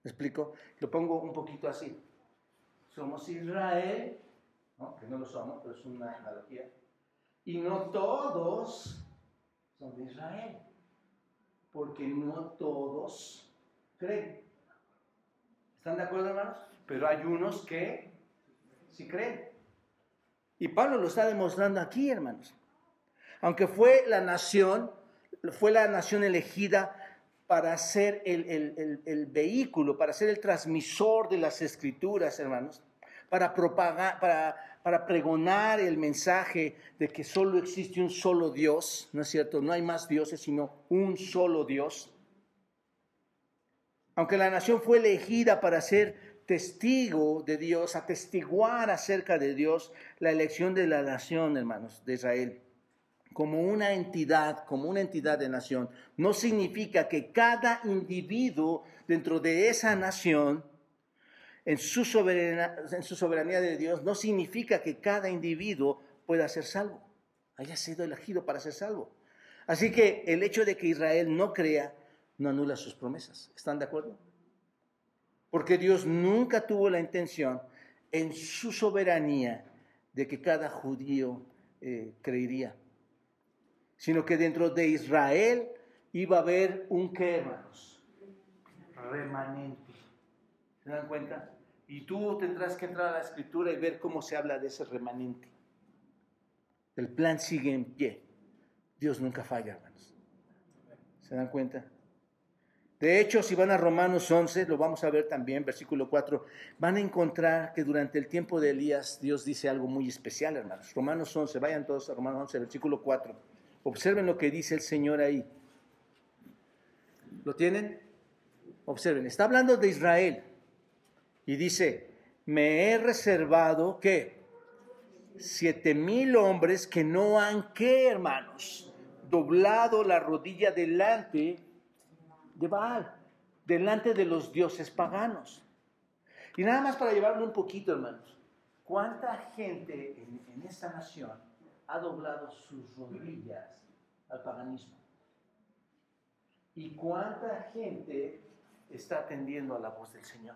¿Me explico? Lo pongo un poquito así. Somos Israel, que no lo somos, pero es una analogía. Y no todos son de Israel porque no todos creen. ¿Están de acuerdo, hermanos? Pero hay unos que sí creen. Y Pablo lo está demostrando aquí, hermanos. Aunque fue la nación, fue la nación elegida para ser el, vehículo, para ser el transmisor de las escrituras, hermanos. para propagar, para, para pregonar el mensaje de que solo existe un solo Dios, ¿no es cierto? No hay más dioses, sino un solo Dios. Aunque la nación fue elegida para ser testigo de Dios, atestiguar acerca de Dios, la elección de la nación, hermanos, de Israel, como una entidad, como una entidad de nación, no significa que cada individuo dentro de esa nación en su, en su soberanía de Dios no significa que cada individuo pueda ser salvo, haya sido elegido para ser salvo. Así que el hecho de que Israel no crea no anula sus promesas. ¿Están de acuerdo? Porque Dios nunca tuvo la intención en su soberanía de que cada judío eh, creería, sino que dentro de Israel iba a haber un qué, hermanos, remanente. ¿Se dan cuenta? Y tú tendrás que entrar a la escritura y ver cómo se habla de ese remanente. El plan sigue en pie. Dios nunca falla, hermanos. ¿Se dan cuenta? De hecho, si van a Romanos 11, lo vamos a ver también, versículo 4, van a encontrar que durante el tiempo de Elías Dios dice algo muy especial, hermanos. Romanos 11, vayan todos a Romanos 11, versículo 4. Observen lo que dice el Señor ahí. ¿Lo tienen? Observen, está hablando de Israel. Y dice, me he reservado, ¿qué? Siete mil hombres que no han, ¿qué, hermanos? Doblado la rodilla delante de Baal, delante de los dioses paganos. Y nada más para llevarlo un poquito, hermanos. ¿Cuánta gente en, en esta nación ha doblado sus rodillas al paganismo? ¿Y cuánta gente está atendiendo a la voz del Señor?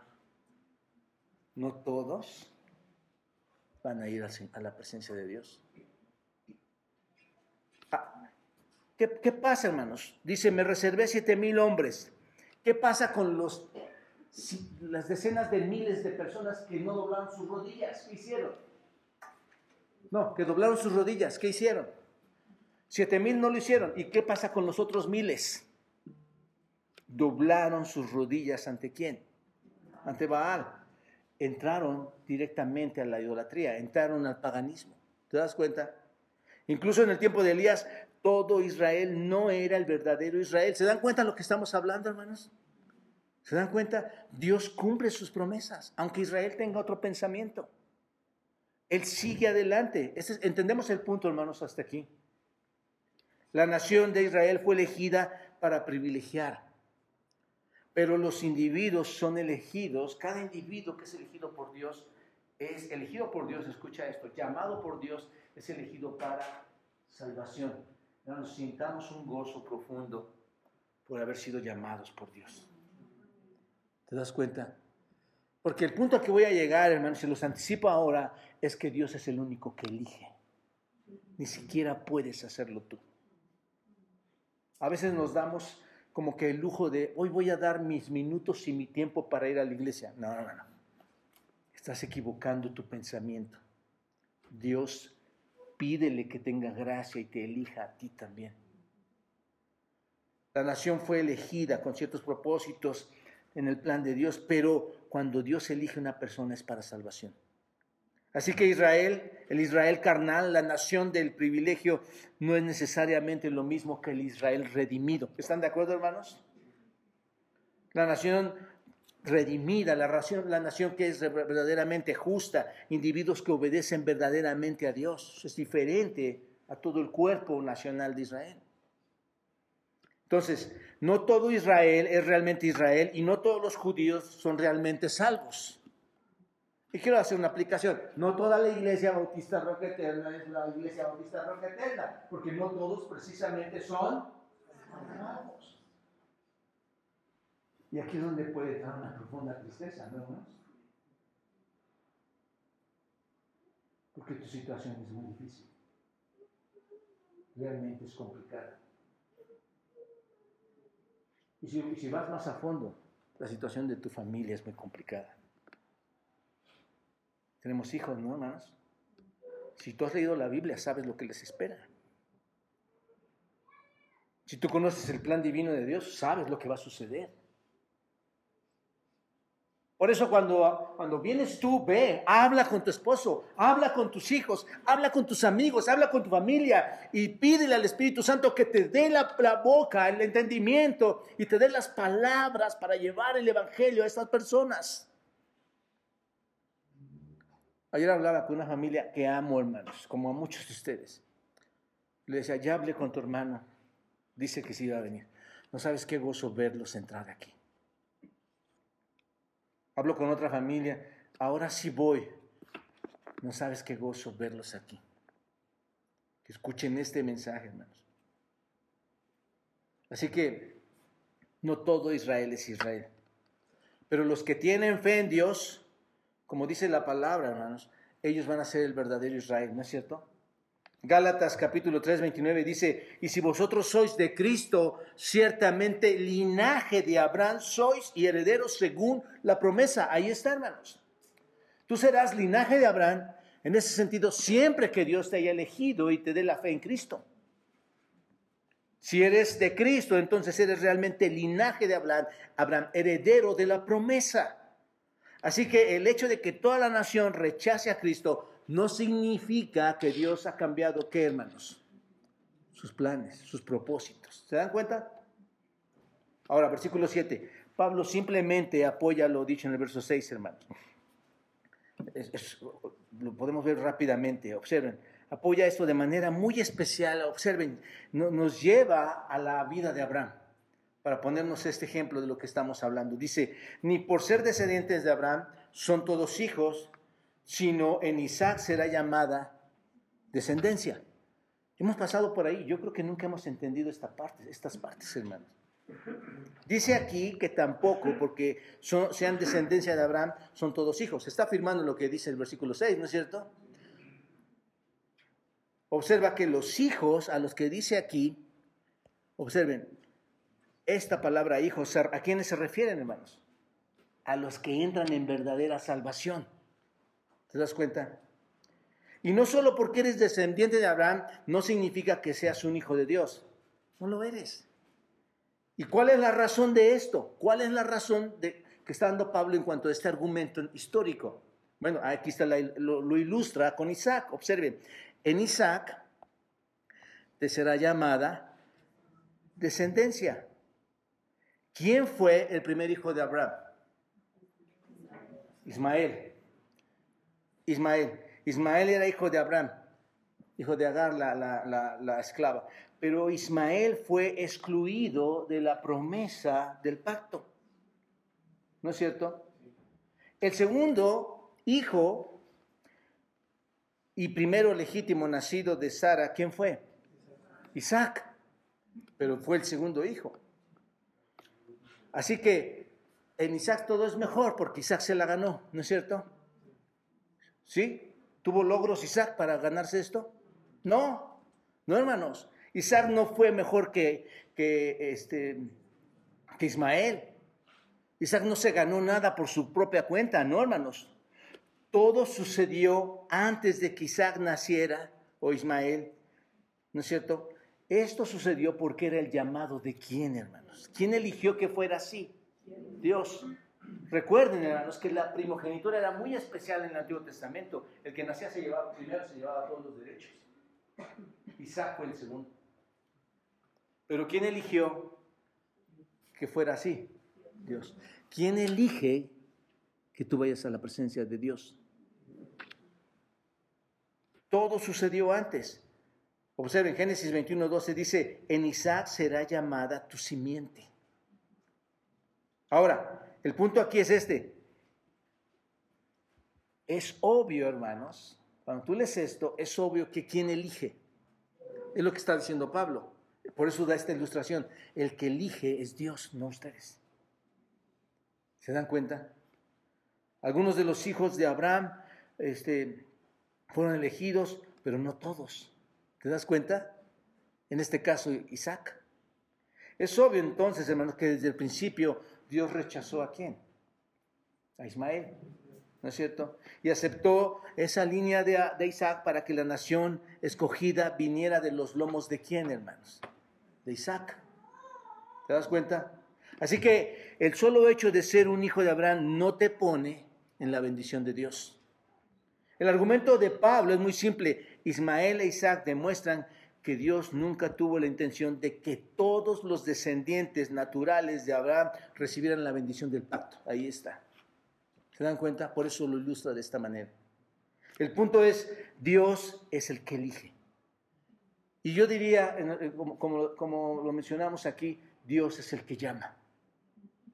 no todos van a ir a la presencia de Dios. Ah, ¿qué, pasa, hermanos? Dice, me reservé siete mil hombres. ¿Qué pasa con los, las decenas de miles de personas que no doblaron sus rodillas? ¿Qué hicieron? No, que doblaron sus rodillas. ¿Qué hicieron? Siete mil no lo hicieron. ¿Y qué pasa con los otros miles? Doblaron sus rodillas ante quién? Ante Baal entraron directamente a la idolatría, entraron al paganismo. ¿Te das cuenta? Incluso en el tiempo de Elías, todo Israel no era el verdadero Israel. ¿Se dan cuenta de lo que estamos hablando, hermanos? ¿Se dan cuenta? Dios cumple sus promesas, aunque Israel tenga otro pensamiento. Él sigue adelante. entendemos el punto, hermanos, hasta aquí. La nación de Israel fue elegida para privilegiar, pero los individuos son elegidos, cada individuo que es elegido por Dios es elegido por Dios, escucha esto, llamado por Dios es elegido para salvación. Nos sintamos un gozo profundo por haber sido llamados por Dios. ¿Te das cuenta? Porque el punto al que voy a llegar, hermanos, se los anticipo ahora, es que Dios es el único que elige. Ni siquiera puedes hacerlo tú. A veces nos damos como que el lujo de hoy voy a dar mis minutos y mi tiempo para ir a la iglesia. No, no, no. Estás equivocando tu pensamiento. Dios pídele que tenga gracia y te elija a ti también. La nación fue elegida con ciertos propósitos en el plan de Dios, pero cuando Dios elige una persona es para salvación. Así que Israel, el Israel carnal, la nación del privilegio, no es necesariamente lo mismo que el Israel redimido. ¿Están de acuerdo, hermanos? La nación redimida, la, nación, la nación que es verdaderamente justa, individuos que obedecen verdaderamente a Dios. es diferente a todo el cuerpo nacional de Israel. Entonces, no todo Israel es realmente Israel y no todos los judíos son realmente salvos. Y quiero hacer una aplicación. No toda la iglesia bautista roca eterna es la iglesia bautista roca eterna, porque no todos precisamente son salvos. Y aquí es donde puede entrar una profunda tristeza, ¿no? Porque tu situación es muy difícil. Realmente es complicada. Y si, y si vas más a fondo, la situación de tu familia es muy complicada. Tenemos hijos, ¿no, hermanos? Si tú has leído la Biblia, sabes lo que les espera. Si tú conoces el plan divino de Dios, sabes lo que va a suceder. Por eso cuando, cuando vienes tú, ve, habla con tu esposo, habla con tus hijos, habla con tus amigos, habla con tu familia y pídele al Espíritu Santo que te dé la, la boca, el entendimiento y te dé las palabras para llevar el Evangelio a estas personas. Ayer hablaba con una familia que amo, hermanos, como a muchos de ustedes. Le decía, ya hablé con tu hermano. Dice que sí va a venir. No sabes qué gozo verlos entrar aquí. Hablo con otra familia. Ahora sí voy. No sabes qué gozo verlos aquí. Que escuchen este mensaje, hermanos. Así que no todo Israel es Israel. Pero los que tienen fe en Dios, como dice la palabra, hermanos, ellos van a ser el verdadero Israel, ¿no es cierto? Gálatas capítulo 3, 29 dice, y si vosotros sois de Cristo, ciertamente linaje de Abraham sois y herederos según la promesa. Ahí está, hermanos. Tú serás linaje de Abraham en ese sentido siempre que Dios te haya elegido y te dé la fe en Cristo. Si eres de Cristo, entonces eres realmente linaje de Abraham, Abraham, heredero de la promesa. Así que el hecho de que toda la nación rechace a Cristo no significa que Dios ha cambiado, ¿qué hermanos? Sus planes, sus propósitos. ¿Se dan cuenta? Ahora, versículo 7. Pablo simplemente apoya lo dicho en el verso 6, hermanos. lo podemos ver rápidamente, observen. Apoya esto de manera muy especial, observen, nos lleva a la vida de Abraham para ponernos este ejemplo de lo que estamos hablando. Dice, ni por ser descendientes de Abraham son todos hijos, sino en Isaac será llamada descendencia. Hemos pasado por ahí, yo creo que nunca hemos entendido esta parte, estas partes, hermanos. Dice aquí que tampoco, porque sean descendencia de Abraham, son todos hijos. Está afirmando lo que dice el versículo 6, ¿no es cierto? Observa que los hijos a los que dice aquí, observen, esta palabra hijos, ¿a quiénes se refieren, hermanos? A los que entran en verdadera salvación. ¿Te das cuenta? Y no solo porque eres descendiente de Abraham, no significa que seas un hijo de Dios. No lo eres. ¿Y cuál es la razón de esto? ¿Cuál es la razón de, que está dando Pablo en cuanto a este argumento histórico? Bueno, aquí está lo, lo, ilustra con Isaac. Observen, en Isaac te será llamada descendencia. ¿Quién fue el primer hijo de Abraham? Ismael. Ismael. Ismael era hijo de Abraham, hijo de Agar, la, esclava. Pero Ismael fue excluido de la promesa del pacto. ¿No es cierto? El segundo hijo y primero legítimo nacido de Sara, ¿quién fue? Isaac. Pero fue el segundo hijo. Así que en Isaac todo es mejor porque Isaac se la ganó, ¿no es cierto? ¿Sí? ¿Tuvo logros Isaac para ganarse esto? No, no hermanos. Isaac no fue mejor que, que, este, que Ismael. Isaac no se ganó nada por su propia cuenta, no hermanos. Todo sucedió antes de que Isaac naciera o Ismael, ¿no es cierto? Esto sucedió porque era el llamado de quién, hermanos. ¿Quién eligió que fuera así? Dios. Recuerden, hermanos, que la primogenitura era muy especial en el Antiguo Testamento. El que nacía se llevaba, primero se llevaba todos los derechos. Isaac fue el segundo. Pero ¿quién eligió que fuera así? Dios. ¿Quién elige que tú vayas a la presencia de Dios? Todo sucedió antes. Observen, Génesis 21, 12 dice, en Isaac será llamada tu simiente. Ahora, el punto aquí es este. Es obvio, hermanos, cuando tú lees esto, es obvio que quien elige. Es lo que está diciendo Pablo. Por eso da esta ilustración. El que elige es Dios, no ustedes. ¿Se dan cuenta? Algunos de los hijos de Abraham este, fueron elegidos, pero no todos. ¿Te das cuenta? En este caso, Isaac. Es obvio entonces, hermanos, que desde el principio Dios rechazó a quién? A Ismael, ¿no es cierto? Y aceptó esa línea de, Isaac para que la nación escogida viniera de los lomos de quién, hermanos? De Isaac. ¿Te das cuenta? Así que el solo hecho de ser un hijo de Abraham no te pone en la bendición de Dios. El argumento de Pablo es muy simple. Ismael e Isaac demuestran que Dios nunca tuvo la intención de que todos los descendientes naturales de Abraham recibieran la bendición del pacto. Ahí está. ¿Se dan cuenta? Por eso lo ilustra de esta manera. El punto es, Dios es el que elige. Y yo diría, como, como, lo mencionamos aquí, Dios es el que llama.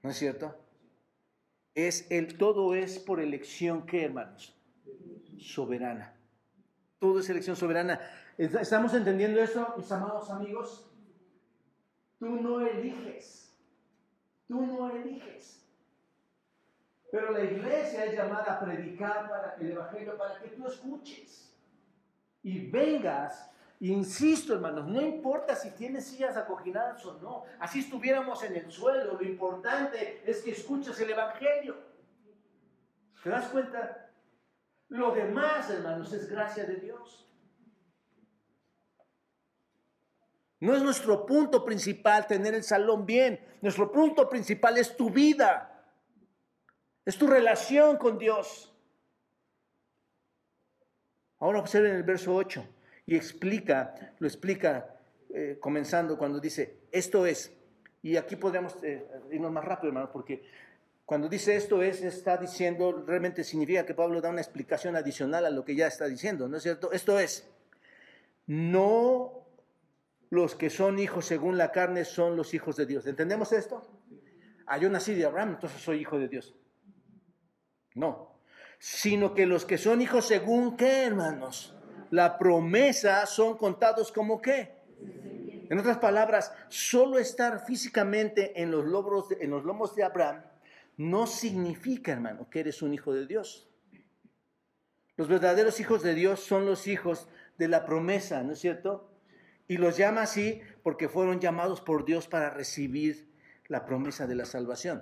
¿No es cierto? Es el todo es por elección ¿qué, hermanos, soberana. Todo es elección soberana. ¿Estamos entendiendo eso, mis amados amigos? Tú no eliges. Tú no eliges. Pero la iglesia es llamada a predicar para el Evangelio, para que tú escuches y vengas. Insisto, hermanos, no importa si tienes sillas acoginadas o no, así estuviéramos en el suelo, lo importante es que escuches el Evangelio. ¿Te das cuenta? Lo demás, hermanos, es gracia de Dios. No es nuestro punto principal tener el salón bien. Nuestro punto principal es tu vida. Es tu relación con Dios. Ahora observen el verso 8 y explica, lo explica eh, comenzando cuando dice, esto es, y aquí podríamos eh, irnos más rápido, hermano, porque cuando dice esto es, está diciendo, realmente significa que Pablo da una explicación adicional a lo que ya está diciendo, ¿no es cierto? Esto es, no los que son hijos según la carne son los hijos de Dios. ¿Entendemos esto? Ah, yo nací de Abraham, entonces soy hijo de Dios. No, sino que los que son hijos según qué, hermanos, la promesa son contados como qué. En otras palabras, solo estar físicamente en los, lomos de, en los lomos de Abraham no significa, hermano, que eres un hijo de Dios. Los verdaderos hijos de Dios son los hijos de la promesa, ¿no es cierto? Y los llama así porque fueron llamados por Dios para recibir la promesa de la salvación.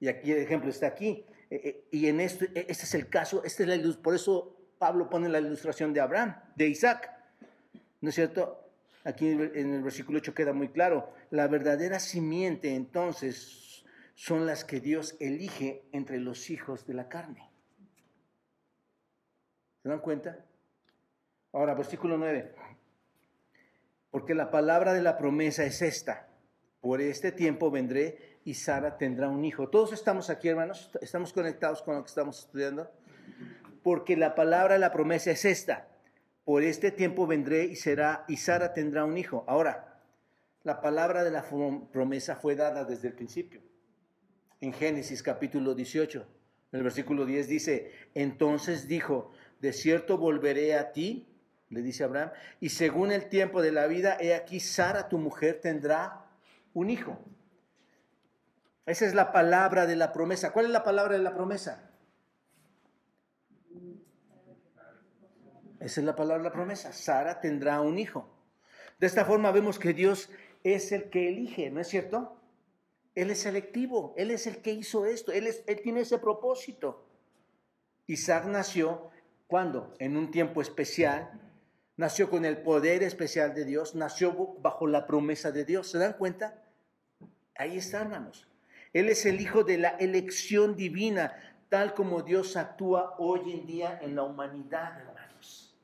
Y aquí el ejemplo está aquí. Eh, eh, y en esto, e, este es el caso, este es la, por eso Pablo pone la ilustración de Abraham, de Isaac. ¿No es cierto? Aquí en el versículo 8 queda muy claro. La verdadera simiente entonces son las que Dios elige entre los hijos de la carne. ¿Se dan cuenta? Ahora, versículo 9. Porque la palabra de la promesa es esta. Por este tiempo vendré y Sara tendrá un hijo. Todos estamos aquí, hermanos, estamos conectados con lo que estamos estudiando, porque la palabra de la promesa es esta. Por este tiempo vendré y será y Sara tendrá un hijo. Ahora, la palabra de la promesa fue dada desde el principio. En Génesis capítulo 18, en el versículo 10 dice, entonces dijo, de cierto volveré a ti, le dice Abraham, y según el tiempo de la vida, he aquí Sara, tu mujer, tendrá un hijo. Esa es la palabra de la promesa. ¿Cuál es la palabra de la promesa? Esa es la palabra de la promesa. Sara tendrá un hijo. De esta forma vemos que Dios es el que elige, ¿no es cierto? Él es selectivo, Él es el que hizo esto, Él, es, él tiene ese propósito. Isaac nació, ¿cuándo? En un tiempo especial, nació con el poder especial de Dios, nació bajo la promesa de Dios. ¿Se dan cuenta? Ahí está, hermanos. Él es el hijo de la elección divina, tal como Dios actúa hoy en día en la humanidad, hermanos.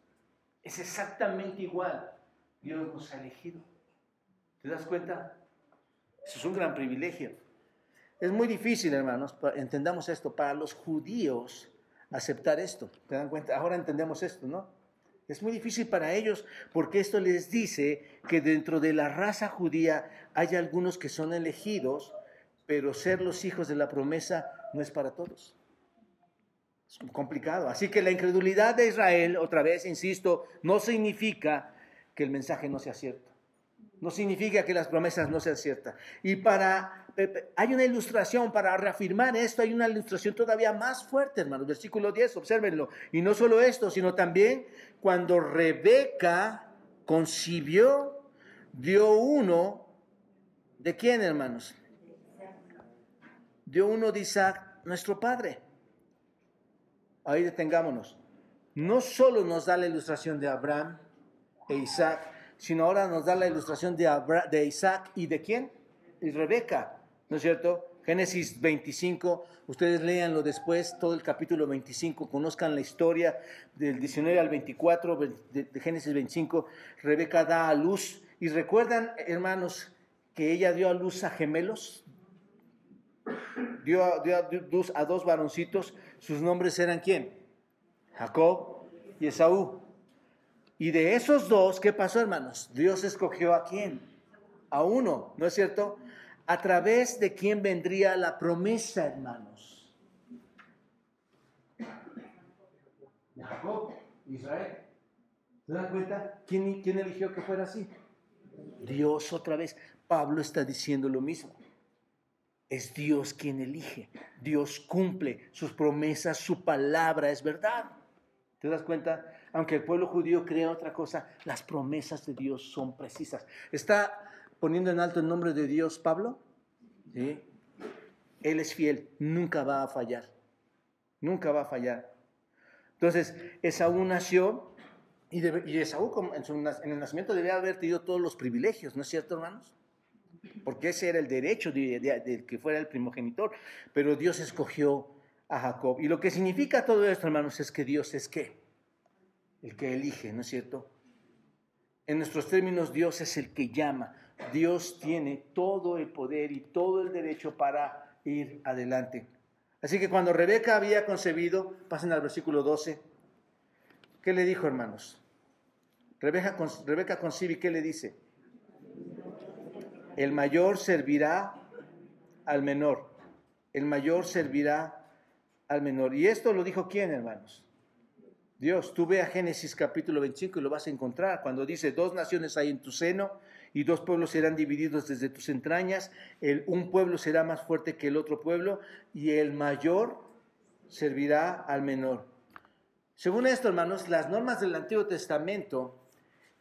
Es exactamente igual. Dios nos ha elegido. ¿Te das cuenta? Eso es un gran privilegio. Es muy difícil, hermanos, entendamos esto, para los judíos aceptar esto. ¿Te dan cuenta? Ahora entendemos esto, ¿no? Es muy difícil para ellos porque esto les dice que dentro de la raza judía hay algunos que son elegidos pero ser los hijos de la promesa no es para todos. Es complicado. Así que la incredulidad de Israel, otra vez, insisto, no significa que el mensaje no sea cierto. No significa que las promesas no sean ciertas. Y para, hay una ilustración, para reafirmar esto, hay una ilustración todavía más fuerte, hermanos. Versículo 10, obsérvenlo. Y no solo esto, sino también cuando Rebeca concibió, dio uno, ¿de quién, hermanos? dio uno de Isaac, nuestro padre. Ahí detengámonos. No solo nos da la ilustración de Abraham e Isaac, sino ahora nos da la ilustración de, de Isaac y de quién? Y Rebeca, ¿no es cierto? Génesis 25, ustedes léanlo después, todo el capítulo 25, conozcan la historia del 19 al 24 de, Génesis 25. Rebeca da a luz y recuerdan, hermanos, que ella dio a luz a gemelos, dio, dio a luz a dos varoncitos, sus nombres eran quién? Jacob y Esaú. Y de esos dos, ¿qué pasó, hermanos? Dios escogió a quién? A uno, ¿no es cierto? A través de quién vendría la promesa, hermanos. Jacob, Israel. ¿Se dan cuenta? ¿Quién, ¿Quién eligió que fuera así? Dios otra vez. Pablo está diciendo lo mismo. Es Dios quien elige. Dios cumple sus promesas, su palabra es verdad. ¿Te das cuenta? Aunque el pueblo judío crea otra cosa, las promesas de Dios son precisas. ¿Está poniendo en alto el nombre de Dios Pablo? ¿Sí? Él es fiel, nunca va a fallar. Nunca va a fallar. Entonces, Esaú nació y, Esaú en, en, el nacimiento debía haber tenido todos los privilegios, ¿no es cierto, hermanos? Porque ese era el derecho de, de que fuera el primogenitor. Pero Dios escogió a Jacob. Y lo que significa todo esto, hermanos, es que Dios es qué? El que elige, ¿no es cierto? En nuestros términos, Dios es el que llama. Dios tiene todo el poder y todo el derecho para ir adelante. Así que cuando Rebeca había concebido, pasen al versículo 12, ¿qué le dijo, hermanos? Rebeca, Rebeca concibe ¿qué le dice? El mayor servirá al menor. El mayor servirá al menor. ¿Y esto lo dijo quién, hermanos? Dios. Tú ve a Génesis capítulo 25 y lo vas a encontrar cuando dice, dos naciones hay en tu seno y dos pueblos serán divididos desde tus entrañas, el, un pueblo será más fuerte que el otro pueblo y el mayor servirá al menor. Según esto, hermanos, las normas del Antiguo Testamento,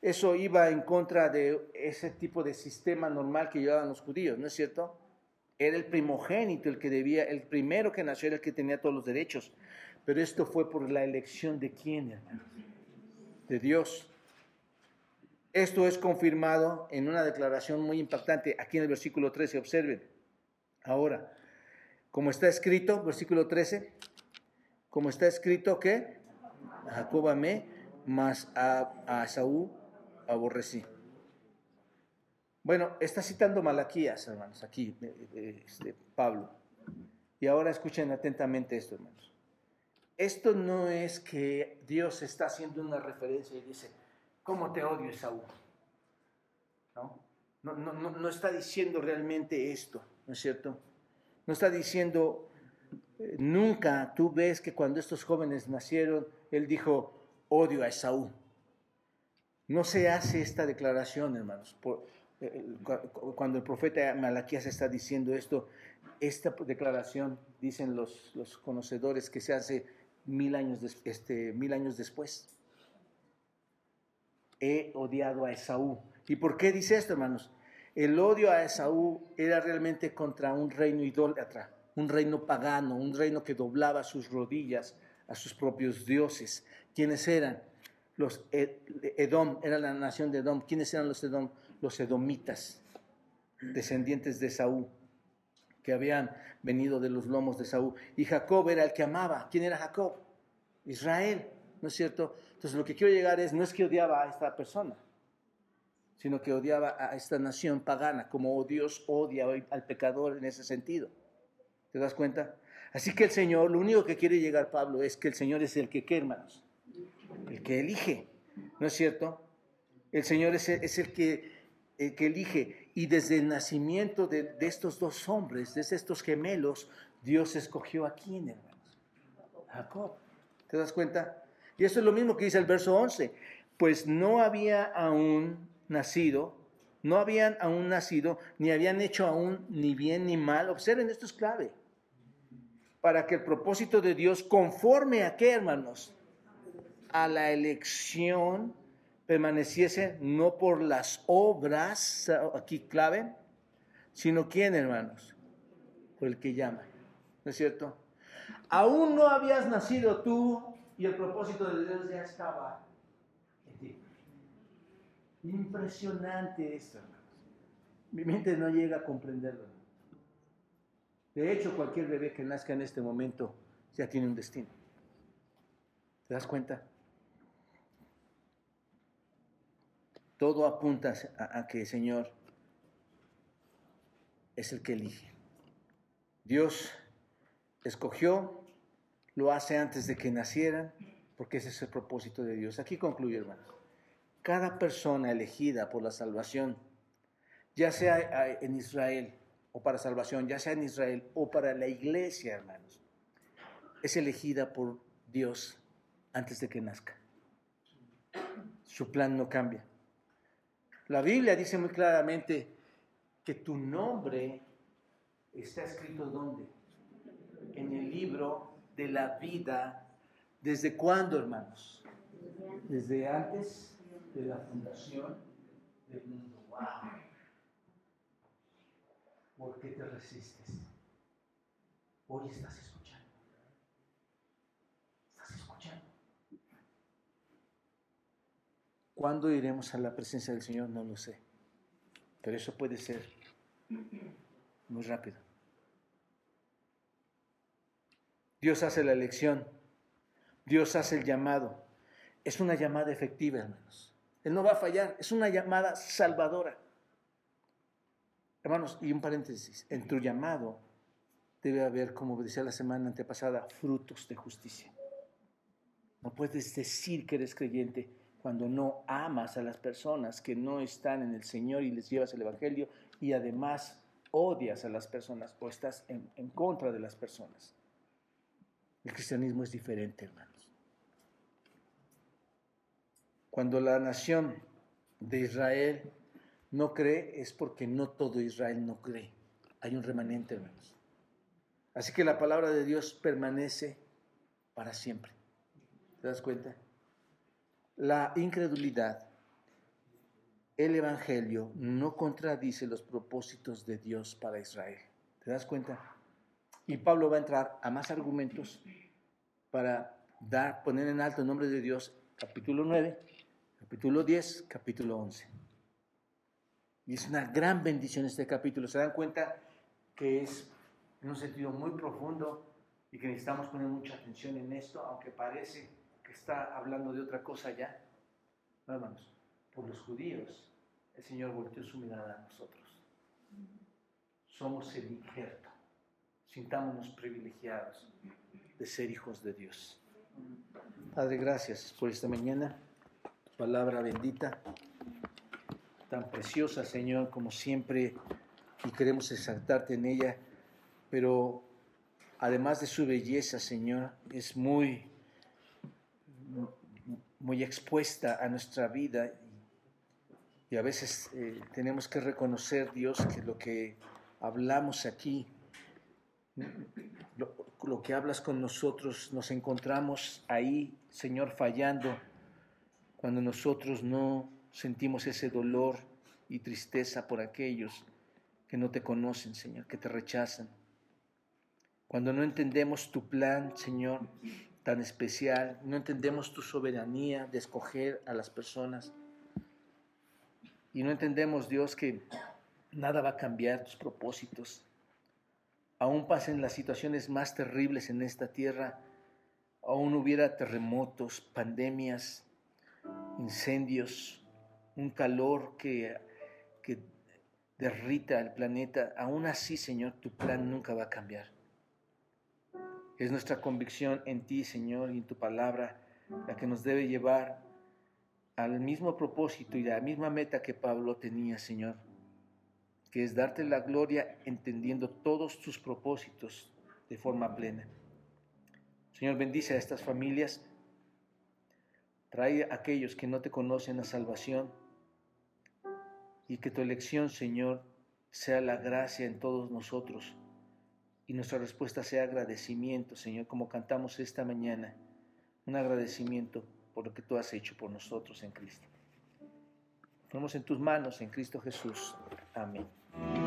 eso iba en contra de ese tipo de sistema normal que llevaban los judíos, ¿no es cierto? Era el primogénito el que debía, el primero que nació era el que tenía todos los derechos. Pero esto fue por la elección de quién, hermano? De Dios. Esto es confirmado en una declaración muy impactante aquí en el versículo 13. Observen. Ahora, como está escrito, versículo 13, como está escrito que a Jacob amé, mas a, Saúl aborrecí. Bueno, está citando Malaquías, hermanos, aquí, eh, eh, este, Pablo. Y ahora escuchen atentamente esto, hermanos. Esto no es que Dios está haciendo una referencia y dice, ¿cómo te odio, Esaú? ¿No? No, no, está diciendo realmente esto, ¿no es cierto? No está diciendo, eh, nunca tú ves que cuando estos jóvenes nacieron, él dijo, odio a Esaú. No se hace esta declaración, hermanos. Por, cuando el profeta Malaquías está diciendo esto, esta declaración, dicen los, los conocedores, que se hace mil años, este, mil años después. He odiado a Esaú. ¿Y por qué dice esto, hermanos? El odio a Esaú era realmente contra un reino idólatra, un reino pagano, un reino que doblaba sus rodillas a sus propios dioses. ¿Quiénes eran? Los Edom, era la nación de Edom. ¿Quiénes eran los Edom? los edomitas, descendientes de Saúl, que habían venido de los lomos de Saúl. Y Jacob era el que amaba. ¿Quién era Jacob? Israel, ¿no es cierto? Entonces lo que quiero llegar es, no es que odiaba a esta persona, sino que odiaba a esta nación pagana, como Dios odia al pecador en ese sentido. ¿Te das cuenta? Así que el Señor, lo único que quiere llegar Pablo es que el Señor es el que, ¿qué hermanos? El que elige, ¿no es cierto? El Señor es es el que el que elige. Y desde el nacimiento de, estos dos hombres, desde estos gemelos, Dios escogió a quién, hermanos? Jacob. ¿Te das cuenta? Y eso es lo mismo que dice el verso 11. Pues no había aún nacido, no habían aún nacido, ni habían hecho aún ni bien ni mal. Observen, esto es clave. Para que el propósito de Dios, conforme a qué, hermanos? A la elección permaneciese no por las obras, aquí clave, sino quién, hermanos, por el que llama. ¿No es cierto? Aún no habías nacido tú y el propósito de Dios ya estaba en ti. Impresionante esto, hermanos. Mi mente no llega a comprenderlo. De hecho, cualquier bebé que nazca en este momento ya tiene un destino. ¿Te das cuenta? Todo apunta a, a que el Señor es el que elige. Dios escogió, lo hace antes de que nacieran, porque ese es el propósito de Dios. Aquí concluye, hermanos. Cada persona elegida por la salvación, ya sea en Israel o para salvación, ya sea en Israel o para la iglesia, hermanos, es elegida por Dios antes de que nazca. Su plan no cambia. La Biblia dice muy claramente que tu nombre está escrito ¿dónde? En el libro de la vida. ¿Desde cuándo, hermanos? Desde antes de la fundación del mundo. ¡Wow! ¿Por qué te resistes? Hoy estás escuchando. Estás escuchando. ¿Cuándo iremos a la presencia del Señor? No lo sé. Pero eso puede ser muy rápido. Dios hace la elección. Dios hace el llamado. Es una llamada efectiva, hermanos. Él no va a fallar. Es una llamada salvadora. Hermanos, y un paréntesis. En tu llamado debe haber, como decía la semana antepasada, frutos de justicia. No puedes decir que eres creyente cuando no amas a las personas que no están en el Señor y les llevas el Evangelio y además odias a las personas o estás en, en contra de las personas. El cristianismo es diferente, hermanos. Cuando la nación de Israel no cree, es porque no todo Israel no cree. Hay un remanente, hermanos. Así que la palabra de Dios permanece para siempre. ¿Te das cuenta? La incredulidad el Evangelio no contradice los propósitos de Dios para Israel. ¿Te das cuenta? Y Pablo va a entrar a más argumentos para dar, poner en alto el nombre de Dios, capítulo 9, capítulo 10, capítulo 11. Y es una gran bendición este capítulo. ¿Se dan cuenta que es en un sentido muy profundo y que necesitamos poner mucha atención en esto, aunque parece que está hablando de otra cosa ya? No, hermanos, por los judíos el Señor volteó su mirada a nosotros. Somos el injerto. Sintámonos privilegiados de ser hijos de Dios. Padre, gracias por esta mañana. Palabra bendita, tan preciosa, Señor, como siempre, y queremos exaltarte en ella, pero además de su belleza, Señor, es muy, muy expuesta a nuestra vida y a veces eh, tenemos que reconocer, Dios, que lo que hablamos aquí, lo, que hablas con nosotros, nos encontramos ahí, Señor, fallando, cuando nosotros no sentimos ese dolor y tristeza por aquellos que no te conocen, Señor, que te rechazan. Cuando no entendemos tu plan, Señor, tan especial, no entendemos tu soberanía de escoger a las personas y no entendemos, Dios, que nada va a cambiar tus propósitos. Aún pasen las situaciones más terribles en esta tierra, aún hubiera terremotos, pandemias, incendios, un calor que, que derrita el planeta, aún así, Señor, tu plan nunca va a cambiar. Es nuestra convicción en ti, Señor, y en tu palabra la que nos debe llevar al mismo propósito y la misma meta que Pablo tenía, Señor, es darte la gloria entendiendo todos tus propósitos de forma plena. Señor, bendice a estas familias, trae a aquellos que no te conocen a salvación y que tu elección, Señor, sea la gracia en todos nosotros y nuestra respuesta sea agradecimiento, Señor, como cantamos esta mañana, un agradecimiento por lo que tú has hecho por nosotros en Cristo. Ponemos en tus manos, en Cristo Jesús. Amén. Thank you.